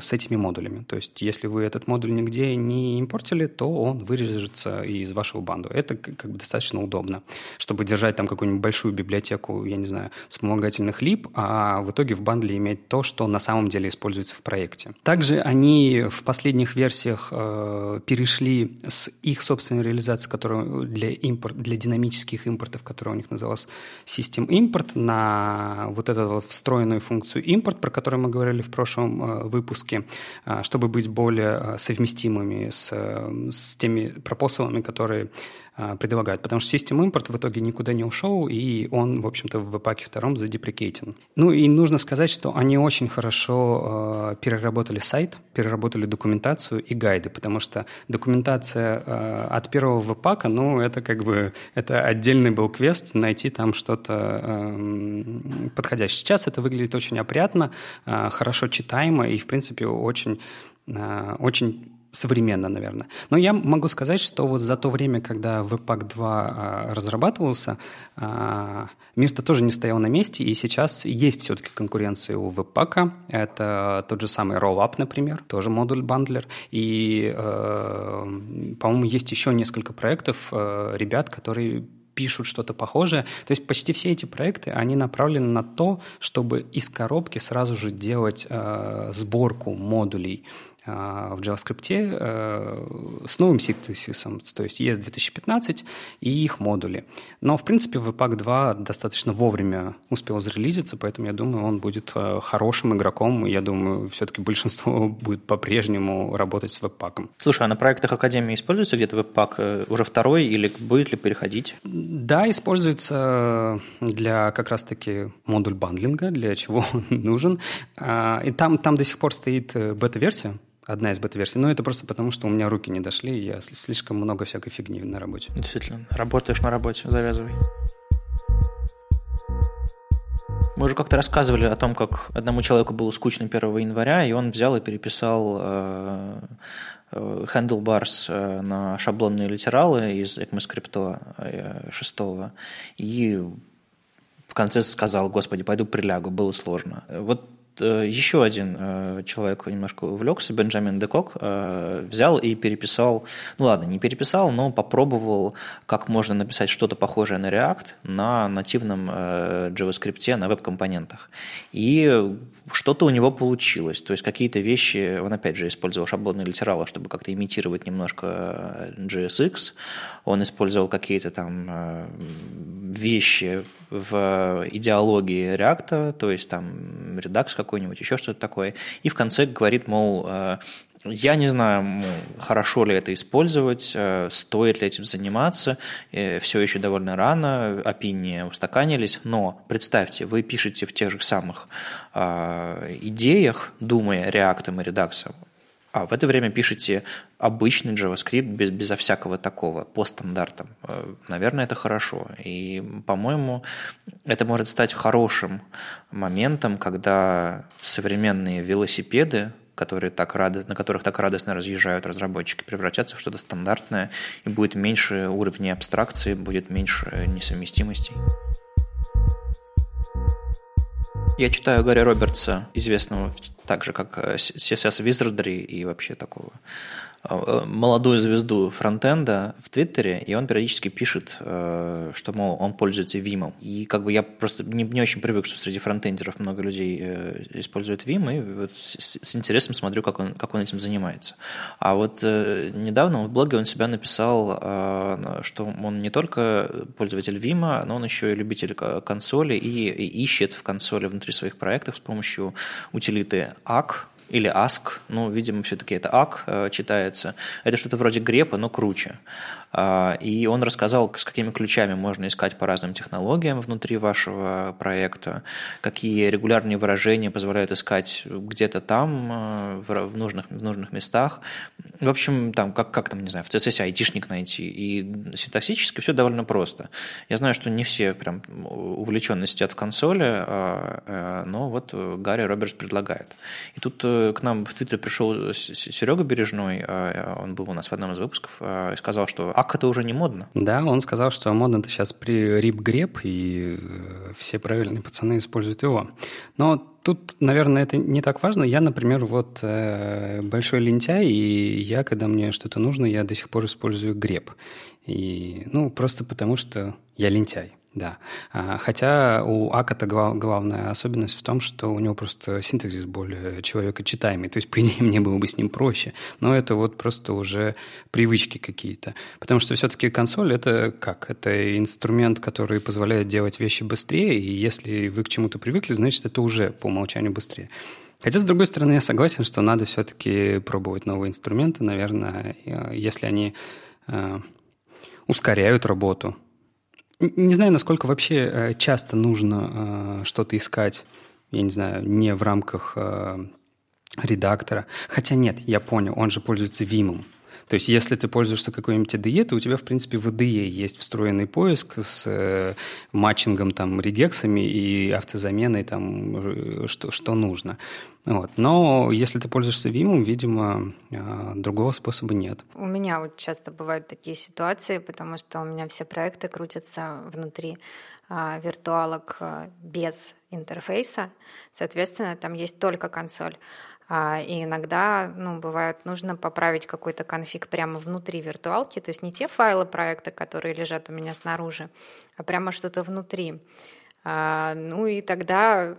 с этими модулями. То есть, если вы этот модуль нигде не импортили, то он вырежется из вашего банду. Это как бы достаточно удобно, чтобы держать там какую-нибудь большую библиотеку, я не знаю, вспомогательных лип, а в итоге в бандле иметь то, что на самом деле используется в проекте. Также они в последних версиях э, перешли с их собственной реализации, которая для, импорт, для динамических импортов, которая у них называлась System Import, на вот эту вот встроенную функцию импорт, про который мы говорили в прошлом э, выпуске, э, чтобы быть более э, совместимыми с, с теми пропосалами, которые предлагают. Потому что System Import в итоге никуда не ушел, и он, в общем-то, в веб-паке втором задеприкейтен. Ну и нужно сказать, что они очень хорошо переработали сайт, переработали документацию и гайды, потому что документация от первого веб-пака, ну, это как бы, это отдельный был квест, найти там что-то эм, подходящее. Сейчас это выглядит очень опрятно, а, хорошо читаемо и, в принципе, очень, а, очень современно, наверное. Но я могу сказать, что вот за то время, когда Webpack 2 а, разрабатывался, мир-то тоже не стоял на месте, и сейчас есть все-таки конкуренция у Webpack. Это тот же самый Rollup, например, тоже модуль бандлер. И, э, по-моему, есть еще несколько проектов э, ребят, которые пишут что-то похожее. То есть почти все эти проекты, они направлены на то, чтобы из коробки сразу же делать э, сборку модулей а, в JavaScript э, с новым синтаксисом, то есть ES 2015 и их модули. Но, в принципе, Webpack 2 достаточно вовремя успел зарелизиться, поэтому я думаю, он будет э, хорошим игроком. Я думаю, все-таки большинство будет по-прежнему работать с Webpack. Слушай, а на проектах Академии используется где-то Webpack э, уже второй или будет ли переходить? Да, используется для как раз-таки модуль бандлинга, для чего он нужен. А, и там, там до сих пор стоит бета-версия, одна из бета-версий. Но это просто потому, что у меня руки не дошли, и я слишком много всякой фигни на работе. Действительно, работаешь на работе, завязывай. Мы уже как-то рассказывали о том, как одному человеку было скучно 1 января, и он взял и переписал э, э, handlebars э, на шаблонные литералы из ECMAScript 6, и в конце сказал, господи, пойду прилягу, было сложно. Вот э, еще один э, человек немножко увлекся, Бенджамин Декок, э, взял и переписал, ну ладно, не переписал, но попробовал, как можно написать что-то похожее на React на нативном JavaScript, на веб-компонентах. И что-то у него получилось. То есть какие-то вещи, он опять же использовал шаблонные литералы, чтобы как-то имитировать немножко JSX. Он использовал какие-то там вещи в идеологии React, то есть там редакс какой-нибудь, еще что-то такое. И в конце говорит, мол, э, я не знаю, хорошо ли это использовать, э, стоит ли этим заниматься, э, все еще довольно рано, опинии устаканились, но представьте, вы пишете в тех же самых идеях, думая реактом и редаксом, а в это время пишете обычный JavaScript без, безо всякого такого, по стандартам. Э, наверное, это хорошо. И, по-моему, это может стать хорошим моментом, когда современные велосипеды, которые так рады, на которых так радостно разъезжают разработчики, превратятся в что-то стандартное, и будет меньше уровней абстракции, будет меньше несовместимостей. Я читаю Гарри Робертса, известного так же, как CSS Wizardry и вообще такого. Э, молодую звезду фронтенда в Твиттере, и он периодически пишет, э, что, мол, он пользуется Vim. И как бы я просто не, не очень привык, что среди фронтендеров много людей э, используют Vim, и вот с, с интересом смотрю, как он, как он этим занимается. А вот недавно в блоге он себя написал, что он не только пользователь Vim, но он еще и любитель консоли и, и ищет в консоли внутри своих проектов с помощью утилиты ACK, или ask, ну, видимо, все-таки это ак э, читается. Это что-то вроде грепа, но круче. А, и он рассказал, с какими ключами можно искать по разным технологиям внутри вашего проекта, какие регулярные выражения позволяют искать где-то там, э, в нужных, в нужных местах. В общем, там, как, как там, не знаю, в CSS айтишник найти. И синтаксически все довольно просто. Я знаю, что не все прям увлеченно сидят в консоли, а, э, но вот Гарри Робертс предлагает. И тут к нам в Твиттер пришел Серега Бережной, а, он был у нас в одном из выпусков, и сказал, что ак это уже не модно. Да, он сказал, что модно это сейчас при рип-греб, и э, все правильные пацаны используют его. Но тут, наверное, это не так важно. Я, например, вот э, большой лентяй, и я, когда мне что-то нужно, я до сих пор использую греб. И, ну, просто потому что я лентяй. Да. А, хотя у Аката главная особенность в том, что у него просто синтаксис более человекочитаемый. То есть, по идее, мне было бы с ним проще. Но это вот просто уже привычки какие-то. Потому что все-таки консоль — это как? Это инструмент, который позволяет делать вещи быстрее, и если вы к чему-то привыкли, значит, это уже по умолчанию быстрее. Хотя, с другой стороны, я согласен, что надо все-таки пробовать новые инструменты, наверное, если они э, ускоряют работу, не знаю, насколько вообще э, часто нужно э, что-то искать, я не знаю, не в рамках э, редактора. Хотя нет, я понял, он же пользуется Vim. То есть, если ты пользуешься какой-нибудь IDE, то у тебя, в принципе, в IDE есть встроенный поиск с э, матчингом, там, регексами и автозаменой, там, э, что, что нужно. Вот. Но если ты пользуешься Vim, видимо, э, другого способа нет. У меня вот часто бывают такие ситуации, потому что у меня все проекты крутятся внутри а, виртуалок а, без интерфейса. Соответственно, там есть только консоль. А, и иногда, ну, бывает, нужно поправить какой-то конфиг прямо внутри виртуалки, то есть не те файлы проекта, которые лежат у меня снаружи, а прямо что-то внутри. А, ну и тогда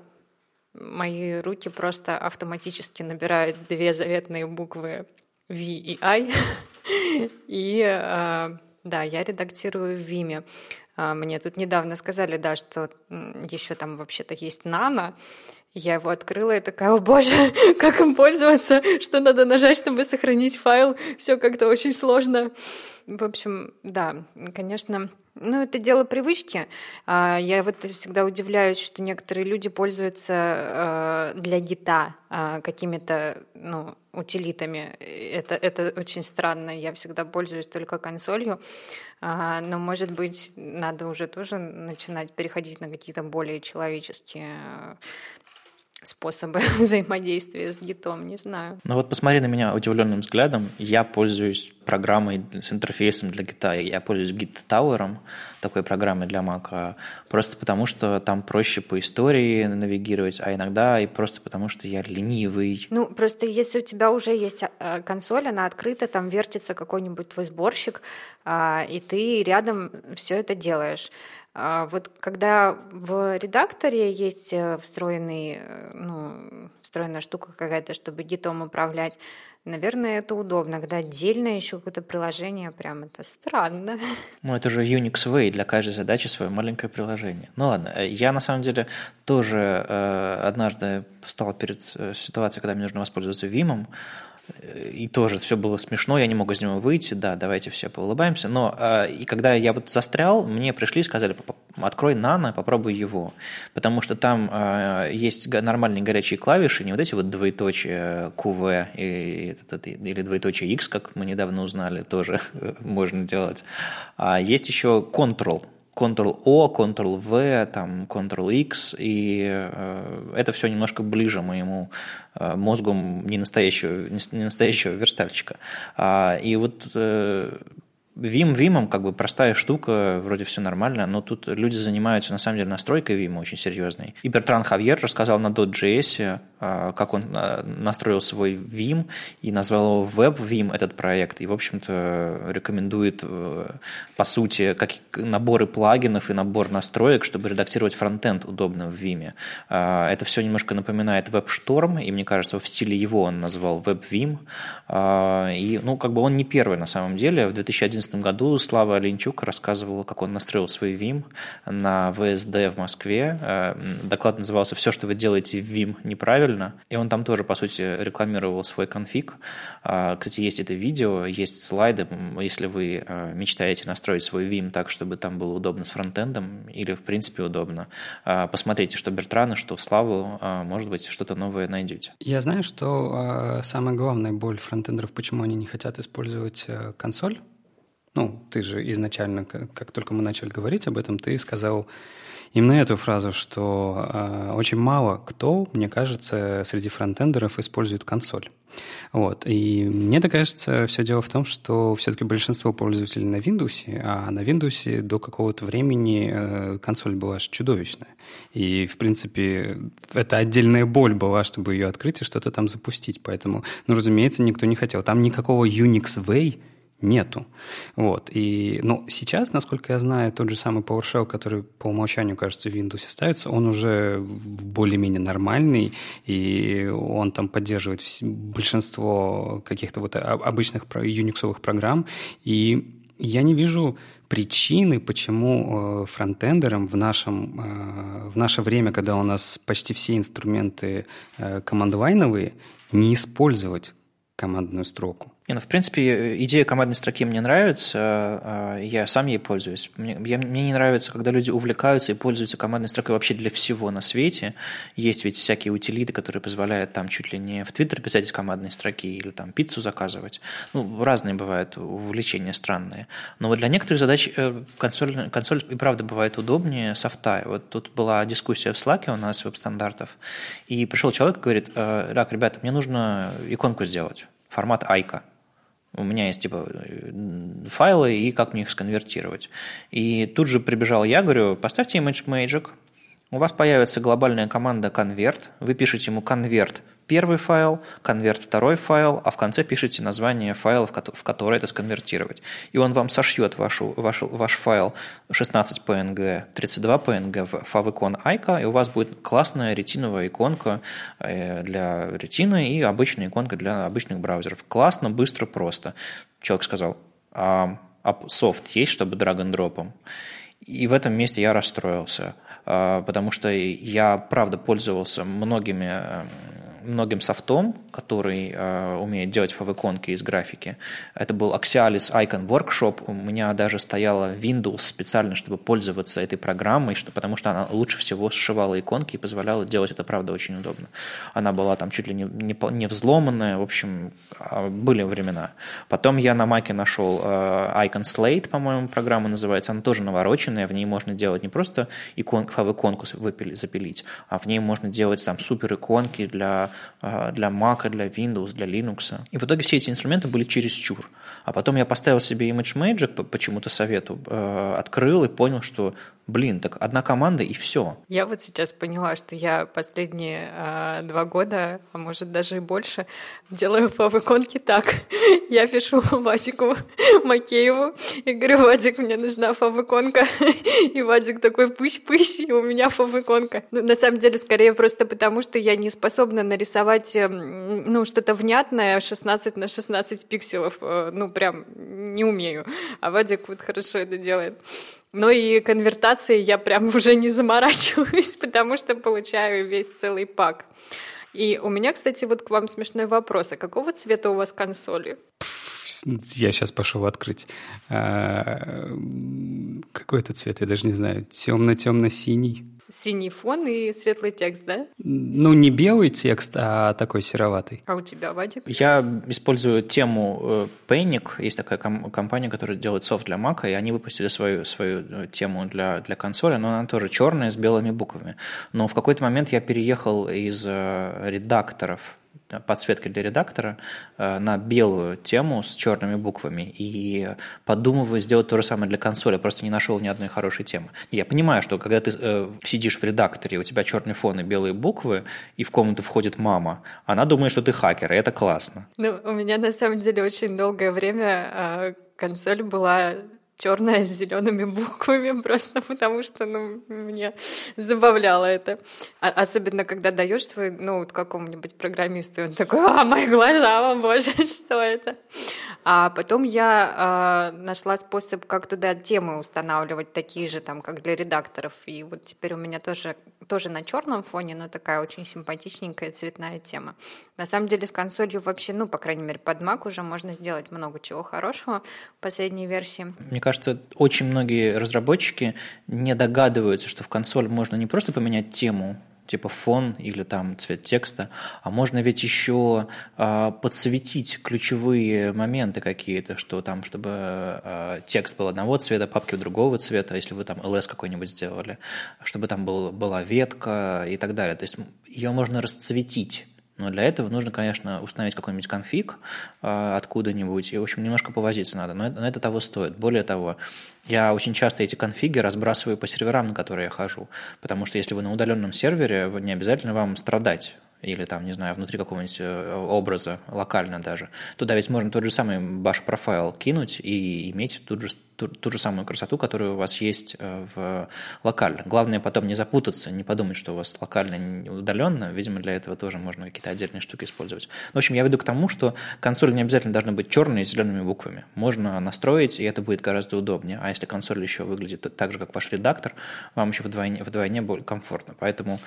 мои руки просто автоматически набирают две заветные буквы V и I, и а, да, я редактирую в Vime. Мне тут недавно сказали, да, что еще там вообще-то есть нано, я его открыла и такая, о боже, как им пользоваться, что надо нажать, чтобы сохранить файл, все как-то очень сложно. В общем, да, конечно, ну, это дело привычки. А, я вот всегда удивляюсь, что некоторые люди пользуются а, для гита а, какими-то ну, утилитами. Это, это очень странно. Я всегда пользуюсь только консолью. Но, может быть, надо уже тоже начинать переходить на какие-то более человеческие способы взаимодействия с гитом, не знаю. Ну вот посмотри на меня удивленным взглядом. Я пользуюсь программой с интерфейсом для гита. Я пользуюсь Git Tower, такой программой для Mac, просто потому что там проще по истории навигировать, а иногда и просто потому что я ленивый. Ну, просто если у тебя уже есть а, консоль, она открыта, там вертится какой-нибудь твой сборщик, а, и ты рядом все это делаешь. А вот когда в редакторе есть э, встроенный, э, ну, встроенная штука какая-то, чтобы гитом управлять, наверное, это удобно. Когда отдельно еще какое-то приложение, прям это странно. Ну, это же Unix Way, для каждой задачи свое маленькое приложение. Ну ладно, э, я на самом деле тоже э, однажды встал перед ситуацией, когда мне нужно воспользоваться Vim, и тоже все было смешно, я не мог из него выйти, да, давайте все поулыбаемся, но э, и когда я вот застрял, мне пришли и сказали, открой нано, попробуй его, потому что там э, есть нормальные горячие клавиши, не вот эти вот двоеточие QV или, или двоеточие X, как мы недавно узнали, тоже можно делать, а есть еще Ctrl, Ctrl-O, Ctrl-V, там, Ctrl-X, и э, это все немножко ближе моему э, мозгу не настоящего, не настоящего верстальщика. А, и вот э, Vim Vim, как бы простая штука, вроде все нормально, но тут люди занимаются на самом деле настройкой Vim очень серьезной. И Бертран Хавьер рассказал на .js, а, как он а, настроил свой Vim и назвал его Web Vim этот проект. И, в общем-то, рекомендует, э, по сути, как наборы плагинов и набор настроек, чтобы редактировать фронтенд удобно в Vim. А, это все немножко напоминает WebStorm, и мне кажется, в стиле его он назвал WebVim. И, ну, как бы он не первый на самом деле. В 2011 2011 году Слава Оленчук рассказывал, как он настроил свой ВИМ на ВСД в Москве. Э, доклад назывался «Все, что вы делаете в ВИМ, неправильно». И он там тоже, по сути, рекламировал свой конфиг. А, кстати, есть это видео, есть слайды. Если вы э, мечтаете настроить свой ВИМ так, чтобы там было удобно с фронтендом или, в принципе, удобно, э, посмотрите, что Бертрана, что Славу, может быть, что-то новое найдете. Я знаю, что самая главная боль фронтендеров, почему они не хотят использовать консоль, ну, ты же изначально, как только мы начали говорить об этом, ты сказал именно эту фразу, что э, очень мало кто, мне кажется, среди фронтендеров использует консоль. Вот. И мне так кажется, все дело в том, что все-таки большинство пользователей на Windows, а на Windows до какого-то времени э, консоль была аж чудовищная. И, в принципе, это отдельная боль была, чтобы ее открыть и что-то там запустить. Поэтому, ну, разумеется, никто не хотел. Там никакого Unix Way нету. Вот. И, ну, сейчас, насколько я знаю, тот же самый PowerShell, который по умолчанию, кажется, в Windows ставится, он уже более-менее нормальный, и он там поддерживает большинство каких-то вот обычных юниксовых программ, и я не вижу причины, почему э, фронтендерам в, нашем, э, в наше время, когда у нас почти все инструменты э, командвайновые, не использовать командную строку. Не, ну, в принципе, идея командной строки мне нравится, а, я сам ей пользуюсь. Мне, я, мне не нравится, когда люди увлекаются и пользуются командной строкой вообще для всего на свете. Есть ведь всякие утилиты, которые позволяют там чуть ли не в Твиттер писать из командной строки или там пиццу заказывать. Ну, разные бывают увлечения странные. Но вот для некоторых задач э, консоль, консоль и правда бывает удобнее софта. Вот тут была дискуссия в Slack у нас веб-стандартов, и пришел человек и говорит, «Э, так, ребята, мне нужно иконку сделать, формат айка. У меня есть типа файлы и как мне их сконвертировать. И тут же прибежал я, говорю, поставьте image magic, у вас появится глобальная команда convert, вы пишете ему convert первый файл, конверт второй файл, а в конце пишите название файла, в который это сконвертировать. И он вам сошьет вашу, вашу, ваш файл 16 PNG, 32 PNG в favicon ICA, и у вас будет классная ретиновая иконка э, для ретины и обычная иконка для обычных браузеров. Классно, быстро, просто. Человек сказал, а, а софт есть, чтобы драг-н-дропом? И в этом месте я расстроился, а, потому что я, правда, пользовался многими многим софтом, который э, умеет делать favicon из графики. Это был Axialis Icon Workshop. У меня даже стояла Windows специально, чтобы пользоваться этой программой, что, потому что она лучше всего сшивала иконки и позволяла делать это, правда, очень удобно. Она была там чуть ли не, не, не взломанная, в общем, а, были времена. Потом я на Маке нашел э, Icon Slate, по-моему, программа называется. Она тоже навороченная, в ней можно делать не просто иконку, favicon запилить, а в ней можно делать там супер иконки для, для Mac, для Windows, для Linux. И в итоге все эти инструменты были чересчур. А потом я поставил себе ImageMagick по почему-то совету, э, открыл и понял, что, блин, так одна команда и все. Я вот сейчас поняла, что я последние э, два года, а может даже и больше, делаю фавиконки так. Я пишу Вадику Макееву и говорю, Вадик, мне нужна фавиконка. И Вадик такой, пыщ-пыщ, и у меня фавиконка. Ну, на самом деле, скорее просто потому, что я не способна нарисовать эм, ну, что-то внятное 16 на 16 пикселов. Э, ну, прям не умею. А Вадик вот хорошо это делает. Ну и конвертации я прям уже не заморачиваюсь, потому что получаю весь целый пак. И у меня, кстати, вот к вам смешной вопрос. А какого цвета у вас консоли? Я сейчас пошел открыть. А, какой это цвет? Я даже не знаю. Темно-темно-синий синий фон и светлый текст, да? Ну, не белый текст, а такой сероватый. А у тебя, Вадик? Я использую тему э, Panic. Есть такая ком- компания, которая делает софт для Mac, и они выпустили свою, свою э, тему для, для консоли, но она тоже черная с белыми буквами. Но в какой-то момент я переехал из э, редакторов подсветкой для редактора э, на белую тему с черными буквами и подумываю сделать то же самое для консоли, просто не нашел ни одной хорошей темы. Я понимаю, что когда ты э, сидишь в редакторе, у тебя черный фон и белые буквы, и в комнату входит мама, она думает, что ты хакер, и это классно. Ну, у меня на самом деле очень долгое время э, консоль была черная с зелеными буквами, просто потому что, ну, мне забавляло это. А, особенно, когда даешь свой ноут какому-нибудь программисту, и он такой, а, мои глаза, о боже, что это? А потом я э, нашла способ, как туда темы устанавливать, такие же, там, как для редакторов. И вот теперь у меня тоже, тоже на черном фоне, но такая очень симпатичненькая цветная тема. На самом деле с консолью вообще, ну, по крайней мере, под Mac уже можно сделать много чего хорошего в последней версии. Кажется, очень многие разработчики не догадываются, что в консоль можно не просто поменять тему, типа фон или там цвет текста, а можно ведь еще э, подсветить ключевые моменты какие-то, что там, чтобы э, текст был одного цвета, папки другого цвета, если вы там ls какой-нибудь сделали, чтобы там был, была ветка и так далее. То есть ее можно расцветить но для этого нужно, конечно, установить какой-нибудь конфиг э, откуда-нибудь, и, в общем, немножко повозиться надо, но это, но это того стоит. Более того, я очень часто эти конфиги разбрасываю по серверам, на которые я хожу, потому что если вы на удаленном сервере, не обязательно вам страдать или там, не знаю, внутри какого-нибудь э, образа, локально даже, туда ведь можно тот же самый ваш профайл кинуть и иметь ту же, ту, ту же самую красоту, которая у вас есть э, в локально. Главное потом не запутаться, не подумать, что у вас локально удаленно. Видимо, для этого тоже можно какие-то отдельные штуки использовать. В общем, я веду к тому, что консоль не обязательно должна быть черной с зелеными буквами. Можно настроить, и это будет гораздо удобнее. А если консоль еще выглядит так же, как ваш редактор, вам еще вдвойне, вдвойне более комфортно. Поэтому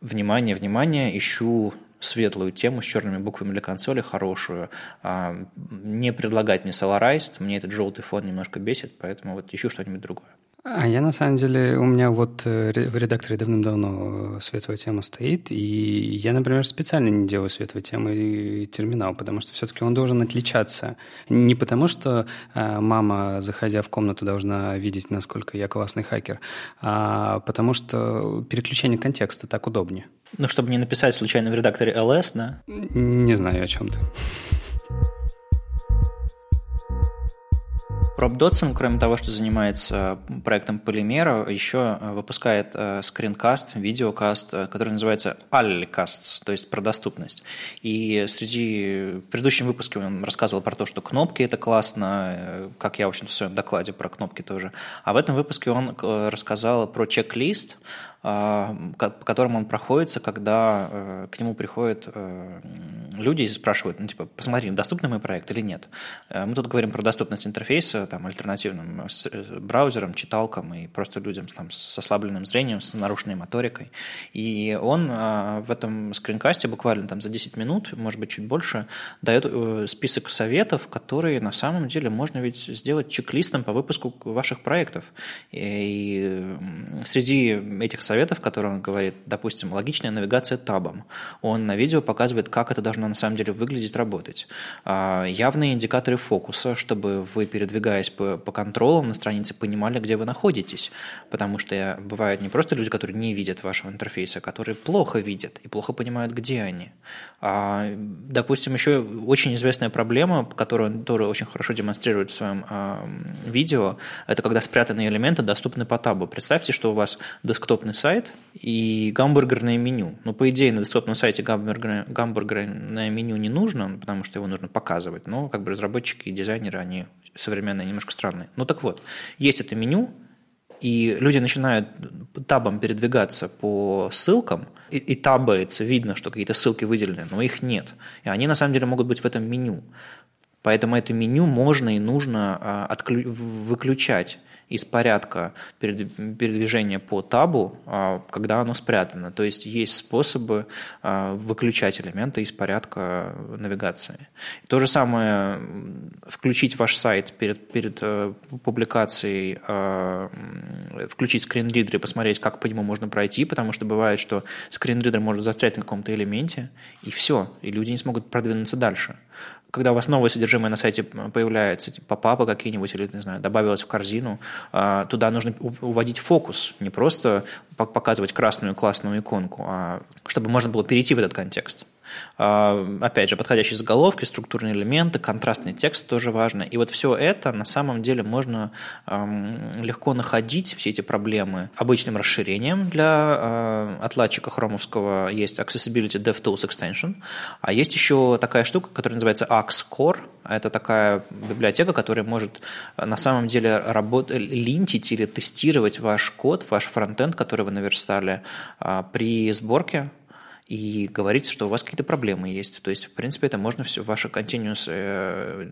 внимание, внимание, ищу светлую тему с черными буквами для консоли, хорошую. А, не предлагать мне Solarized, мне этот желтый фон немножко бесит, поэтому вот ищу что-нибудь другое. А я на самом деле, у меня вот э, в редакторе давным-давно э, светлая тема стоит, и я, например, специально не делаю светлой темы и терминал, потому что все-таки он должен отличаться. Не потому, что э, мама, заходя в комнату, должна видеть, насколько я классный хакер, а потому что переключение контекста так удобнее. Ну, чтобы не написать случайно в редакторе LS, да? Не знаю, о чем ты. Роб Дотсон, кроме того, что занимается проектом Полимера, еще э, выпускает э, скринкаст, видеокаст, э, который называется Allcasts, то есть про доступность. И среди в предыдущем выпуске он рассказывал про то, что кнопки – это классно, как я, в общем-то, в своем докладе про кнопки тоже. А в этом выпуске он рассказал про чек-лист, по которым он проходится, когда к нему приходят люди и спрашивают, ну, типа, посмотри, доступный мой проект или нет. Мы тут говорим про доступность интерфейса, там, альтернативным браузерам, читалкам и просто людям там, с ослабленным зрением, с нарушенной моторикой. И он в этом скринкасте буквально там за 10 минут, может быть, чуть больше, дает э, список советов, которые на самом деле можно ведь сделать чек-листом по выпуску ваших проектов. И среди этих которые он говорит, допустим, логичная навигация табом, он на видео показывает, как это должно на самом деле выглядеть, работать. А, явные индикаторы фокуса, чтобы вы, передвигаясь по, по контролам на странице, понимали, где вы находитесь. Потому что бывают не просто люди, которые не видят вашего интерфейса, а которые плохо видят и плохо понимают, где они. А, допустим, еще очень известная проблема, которую он тоже очень хорошо демонстрирует в своем а, видео, это когда спрятанные элементы доступны по табу. Представьте, что у вас десктопный сайт и гамбургерное меню. Ну, по идее, на десктопном сайте гамбургерное, гамбургерное меню не нужно, потому что его нужно показывать, но как бы разработчики и дизайнеры, они современные, немножко странные. Ну так вот, есть это меню, и люди начинают табом передвигаться по ссылкам, и, и табается, видно, что какие-то ссылки выделены, но их нет. И они на самом деле могут быть в этом меню. Поэтому это меню можно и нужно а, отклю- выключать из порядка передвижения по табу, а, когда оно спрятано. То есть есть способы а, выключать элементы из порядка навигации. То же самое включить ваш сайт перед, перед э, публикацией, а, включить скринридер и посмотреть, как по нему можно пройти, потому что бывает, что скринридер может застрять на каком-то элементе, и все, и люди не смогут продвинуться дальше когда у вас новое содержимое на сайте появляется, типа папа какие-нибудь, или, не знаю, добавилось в корзину, а, туда нужно уводить фокус, не просто показывать красную классную иконку, а чтобы можно было перейти в этот контекст. А, опять же, подходящие заголовки, структурные элементы, контрастный текст тоже важно. И вот все это на самом деле можно легко находить, все эти проблемы, обычным расширением для а, отладчика хромовского есть Accessibility DevTools Extension, а есть еще такая штука, которая называется AXCore. Это такая библиотека, которая может на самом деле работать, линтить или тестировать ваш код, ваш фронтенд, который вы наверстали а, при сборке и говорится, что у вас какие-то проблемы есть. То есть, в принципе, это можно все, ваше continuous э,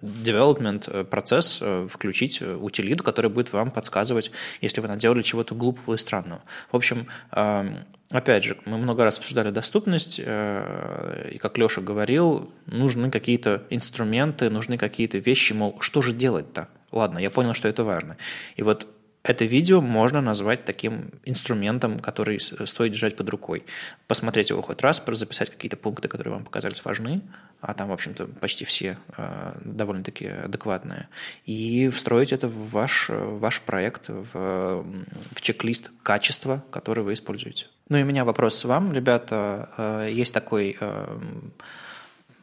development э, процесс э, включить утилиту, который будет вам подсказывать, если вы наделали чего-то глупого и странного. В общем, эм, опять же, мы много раз обсуждали доступность, и как Леша говорил, нужны какие-то инструменты, нужны какие-то вещи, мол, что же делать-то? Ладно, я понял, что это важно. И вот это видео можно назвать таким инструментом, который стоит держать под рукой. Посмотреть его хоть раз, записать какие-то пункты, которые вам показались важны, а там, в общем-то, почти все э, довольно-таки адекватные, и встроить это в ваш, ваш проект, в, в чек-лист качества, который вы используете. Ну и у меня вопрос вам, ребята. Э, есть такой э,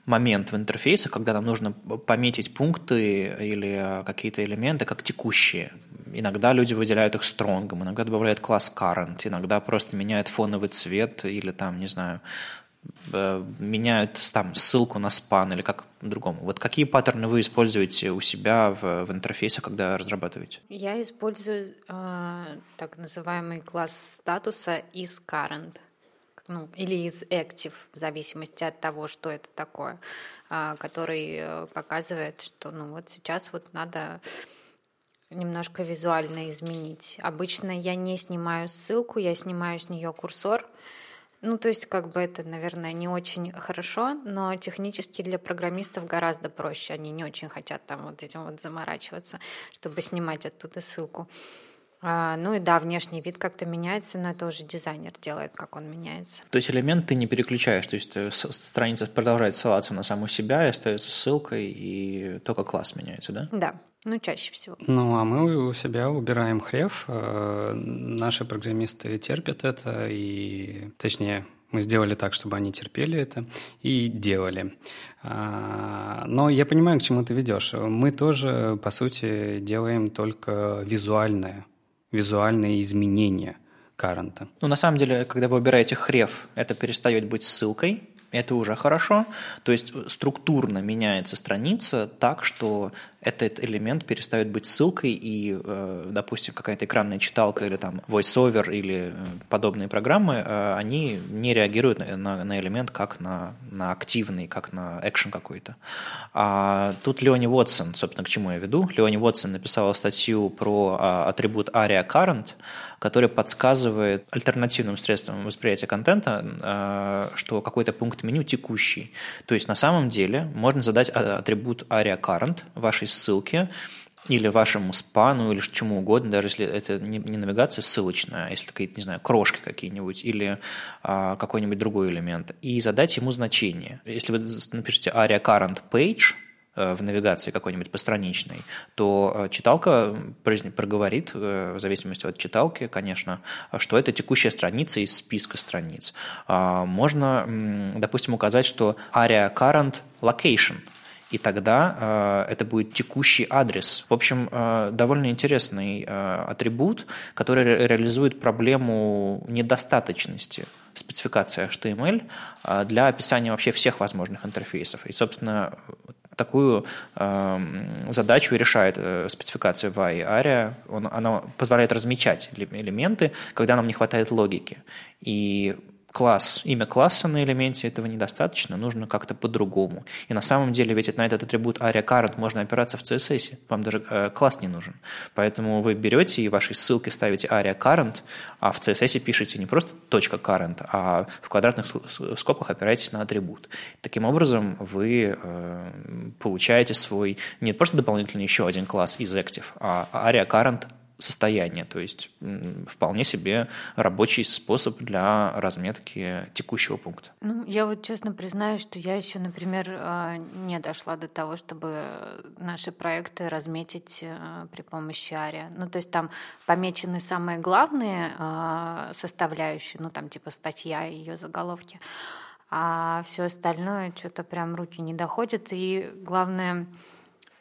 момент в интерфейсе, когда нам нужно пометить пункты или какие-то элементы как текущие. Иногда люди выделяют их стронгом, иногда добавляют класс current, иногда просто меняют фоновый цвет или там, не знаю, э, меняют там ссылку на спан или как по-другому. Вот какие паттерны вы используете у себя в, в интерфейсе, когда разрабатываете? Я использую э, так называемый класс статуса is current ну, или из active, в зависимости от того, что это такое, э, который показывает, что ну вот сейчас вот надо немножко визуально изменить. Обычно я не снимаю ссылку, я снимаю с нее курсор. Ну, то есть, как бы это, наверное, не очень хорошо, но технически для программистов гораздо проще. Они не очень хотят там вот этим вот заморачиваться, чтобы снимать оттуда ссылку. А, ну и да, внешний вид как-то меняется, но это уже дизайнер делает, как он меняется. То есть элемент ты не переключаешь, то есть э, страница продолжает ссылаться на саму себя и остается ссылкой, и только класс меняется, да? Да, ну чаще всего. Ну а мы у себя убираем хрев, э, наши программисты терпят это, и точнее мы сделали так, чтобы они терпели это и делали. А, но я понимаю, к чему ты ведешь. Мы тоже, по сути, делаем только визуальное визуальные изменения каррента. Ну, на самом деле, когда вы выбираете хрев, это перестает быть ссылкой, это уже хорошо. То есть структурно меняется страница так, что этот элемент перестает быть ссылкой, и, э, допустим, какая-то экранная читалка или там VoiceOver или э, подобные программы, э, они не реагируют на, на элемент как на, на активный, как на экшен какой-то. А тут Леони Уотсон, собственно, к чему я веду. Леони Уотсон написала статью про а, атрибут ARIA Current, который подсказывает альтернативным средствам восприятия контента, что какой-то пункт меню текущий. То есть на самом деле можно задать а, атрибут ARIA Current вашей ссылке или вашему спану, или чему угодно, даже если это не, не навигация ссылочная, а если какие-то, не знаю, крошки какие-нибудь или а, какой-нибудь другой элемент, и задать ему значение. Если вы напишите aria current page, э, в навигации какой-нибудь постраничной, то э, читалка проговорит, э, в зависимости от читалки, конечно, что это текущая страница из списка страниц. А, можно, допустим, указать, что aria current location – и тогда э, это будет текущий адрес. В общем, э, довольно интересный э, атрибут, который ре реализует проблему недостаточности спецификации HTML для описания вообще всех возможных интерфейсов. И, собственно, такую э, задачу решает э, спецификация VAI ARIA. Он, она позволяет размечать элементы, когда нам не хватает логики. И класс, имя класса на элементе этого недостаточно, нужно как-то по-другому. И на самом деле ведь на этот атрибут aria current можно опираться в CSS, вам даже э, класс не нужен. Поэтому вы берете и вашей ссылки ставите aria current, а в CSS пишете не просто .current, а в квадратных скобках опираетесь на атрибут. Таким образом вы э, получаете свой не просто дополнительный еще один класс из active, а aria current состояние, то есть вполне себе рабочий способ для разметки текущего пункта. Ну, я вот честно признаюсь, что я еще, например, а, не дошла до того, чтобы наши проекты разметить а, при помощи ARIA. Ну, то есть там помечены самые главные а, составляющие, ну, там типа статья и ее заголовки, а все остальное что-то прям руки не доходят, и главное,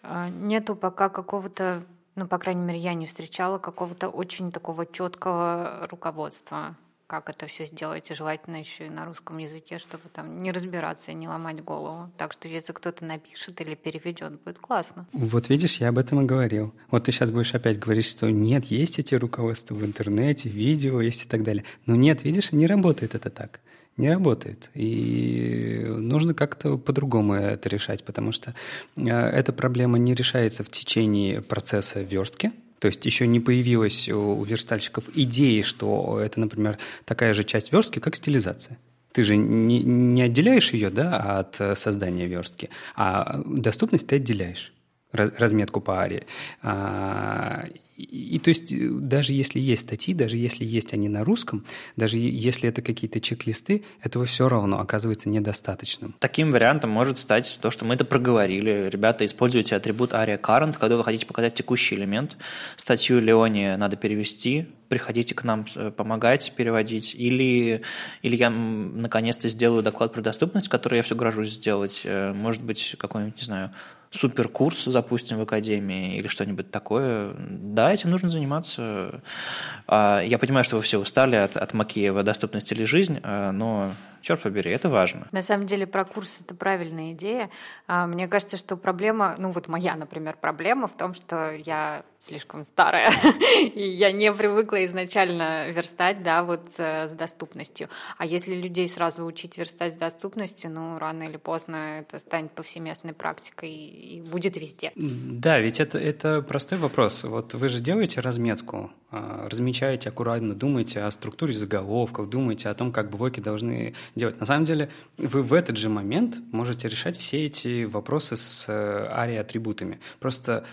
нету пока какого-то ну, по крайней мере, я не встречала какого-то очень такого четкого руководства, как это все сделать, и желательно еще и на русском языке, чтобы там не разбираться и не ломать голову. Так что если кто-то напишет или переведет, будет классно. Вот видишь, я об этом и говорил. Вот ты сейчас будешь опять говорить, что нет, есть эти руководства в интернете, видео есть и так далее. Но нет, видишь, не работает это так не работает. И нужно как-то по-другому это решать, потому что э, эта проблема не решается в течение процесса верстки, то есть еще не появилась у верстальщиков идеи, что это, например, такая же часть верстки, как стилизация. Ты же не, не отделяешь ее да, от создания верстки, а доступность ты отделяешь разметку по аре. И то есть э, даже если есть статьи, даже если есть они на русском, даже если это какие-то чек-листы, этого все равно оказывается недостаточным. Таким вариантом может стать то, что мы это проговорили. Ребята, используйте атрибут aria current, когда вы хотите показать текущий элемент. Статью Леони надо перевести, приходите к нам э, помогать переводить, или, или я наконец-то сделаю доклад про доступность, который я все грожусь сделать. Э, может быть, какой-нибудь, не знаю, суперкурс запустим в Академии или что-нибудь такое. Да, этим нужно заниматься. А, я понимаю, что вы все устали от, от Макеева «Доступность или жизнь», а, но черт побери, это важно. На самом деле про курс это правильная идея. А, мне кажется, что проблема, ну вот моя, например, проблема в том, что я слишком старая, и я не привыкла изначально верстать, да, вот э, с доступностью. А если людей сразу учить верстать с доступностью, ну, рано или поздно это станет повсеместной практикой и будет везде. Да, ведь это, это простой вопрос. Вот вы же делаете разметку, а, размечаете аккуратно, думаете о структуре заголовков, думаете о том, как блоки должны делать. На самом деле, вы в этот же момент можете решать все эти вопросы с. Э, Просто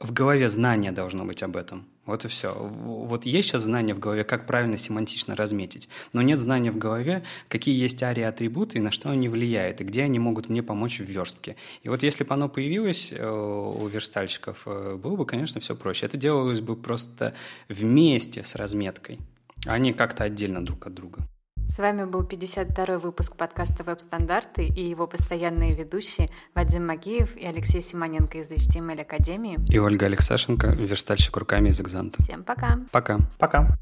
в голове знание должно быть об этом. Вот и все. Вот есть сейчас знание в голове, как правильно семантично разметить, но нет знания в голове, какие есть арии-атрибуты и на что они влияют, и где они могут мне помочь в верстке. И вот если бы оно появилось э, у верстальщиков, э, было бы, конечно, все проще. Это делалось бы просто вместе с разметкой, а не как-то отдельно друг от друга. С вами был 52-й выпуск подкаста «Веб-стандарты» и его постоянные ведущие Вадим Магиев и Алексей Симоненко из HTML Академии. И Ольга Алексашенко, верстальщик руками из «Экзанта». Всем пока. Пока. Пока.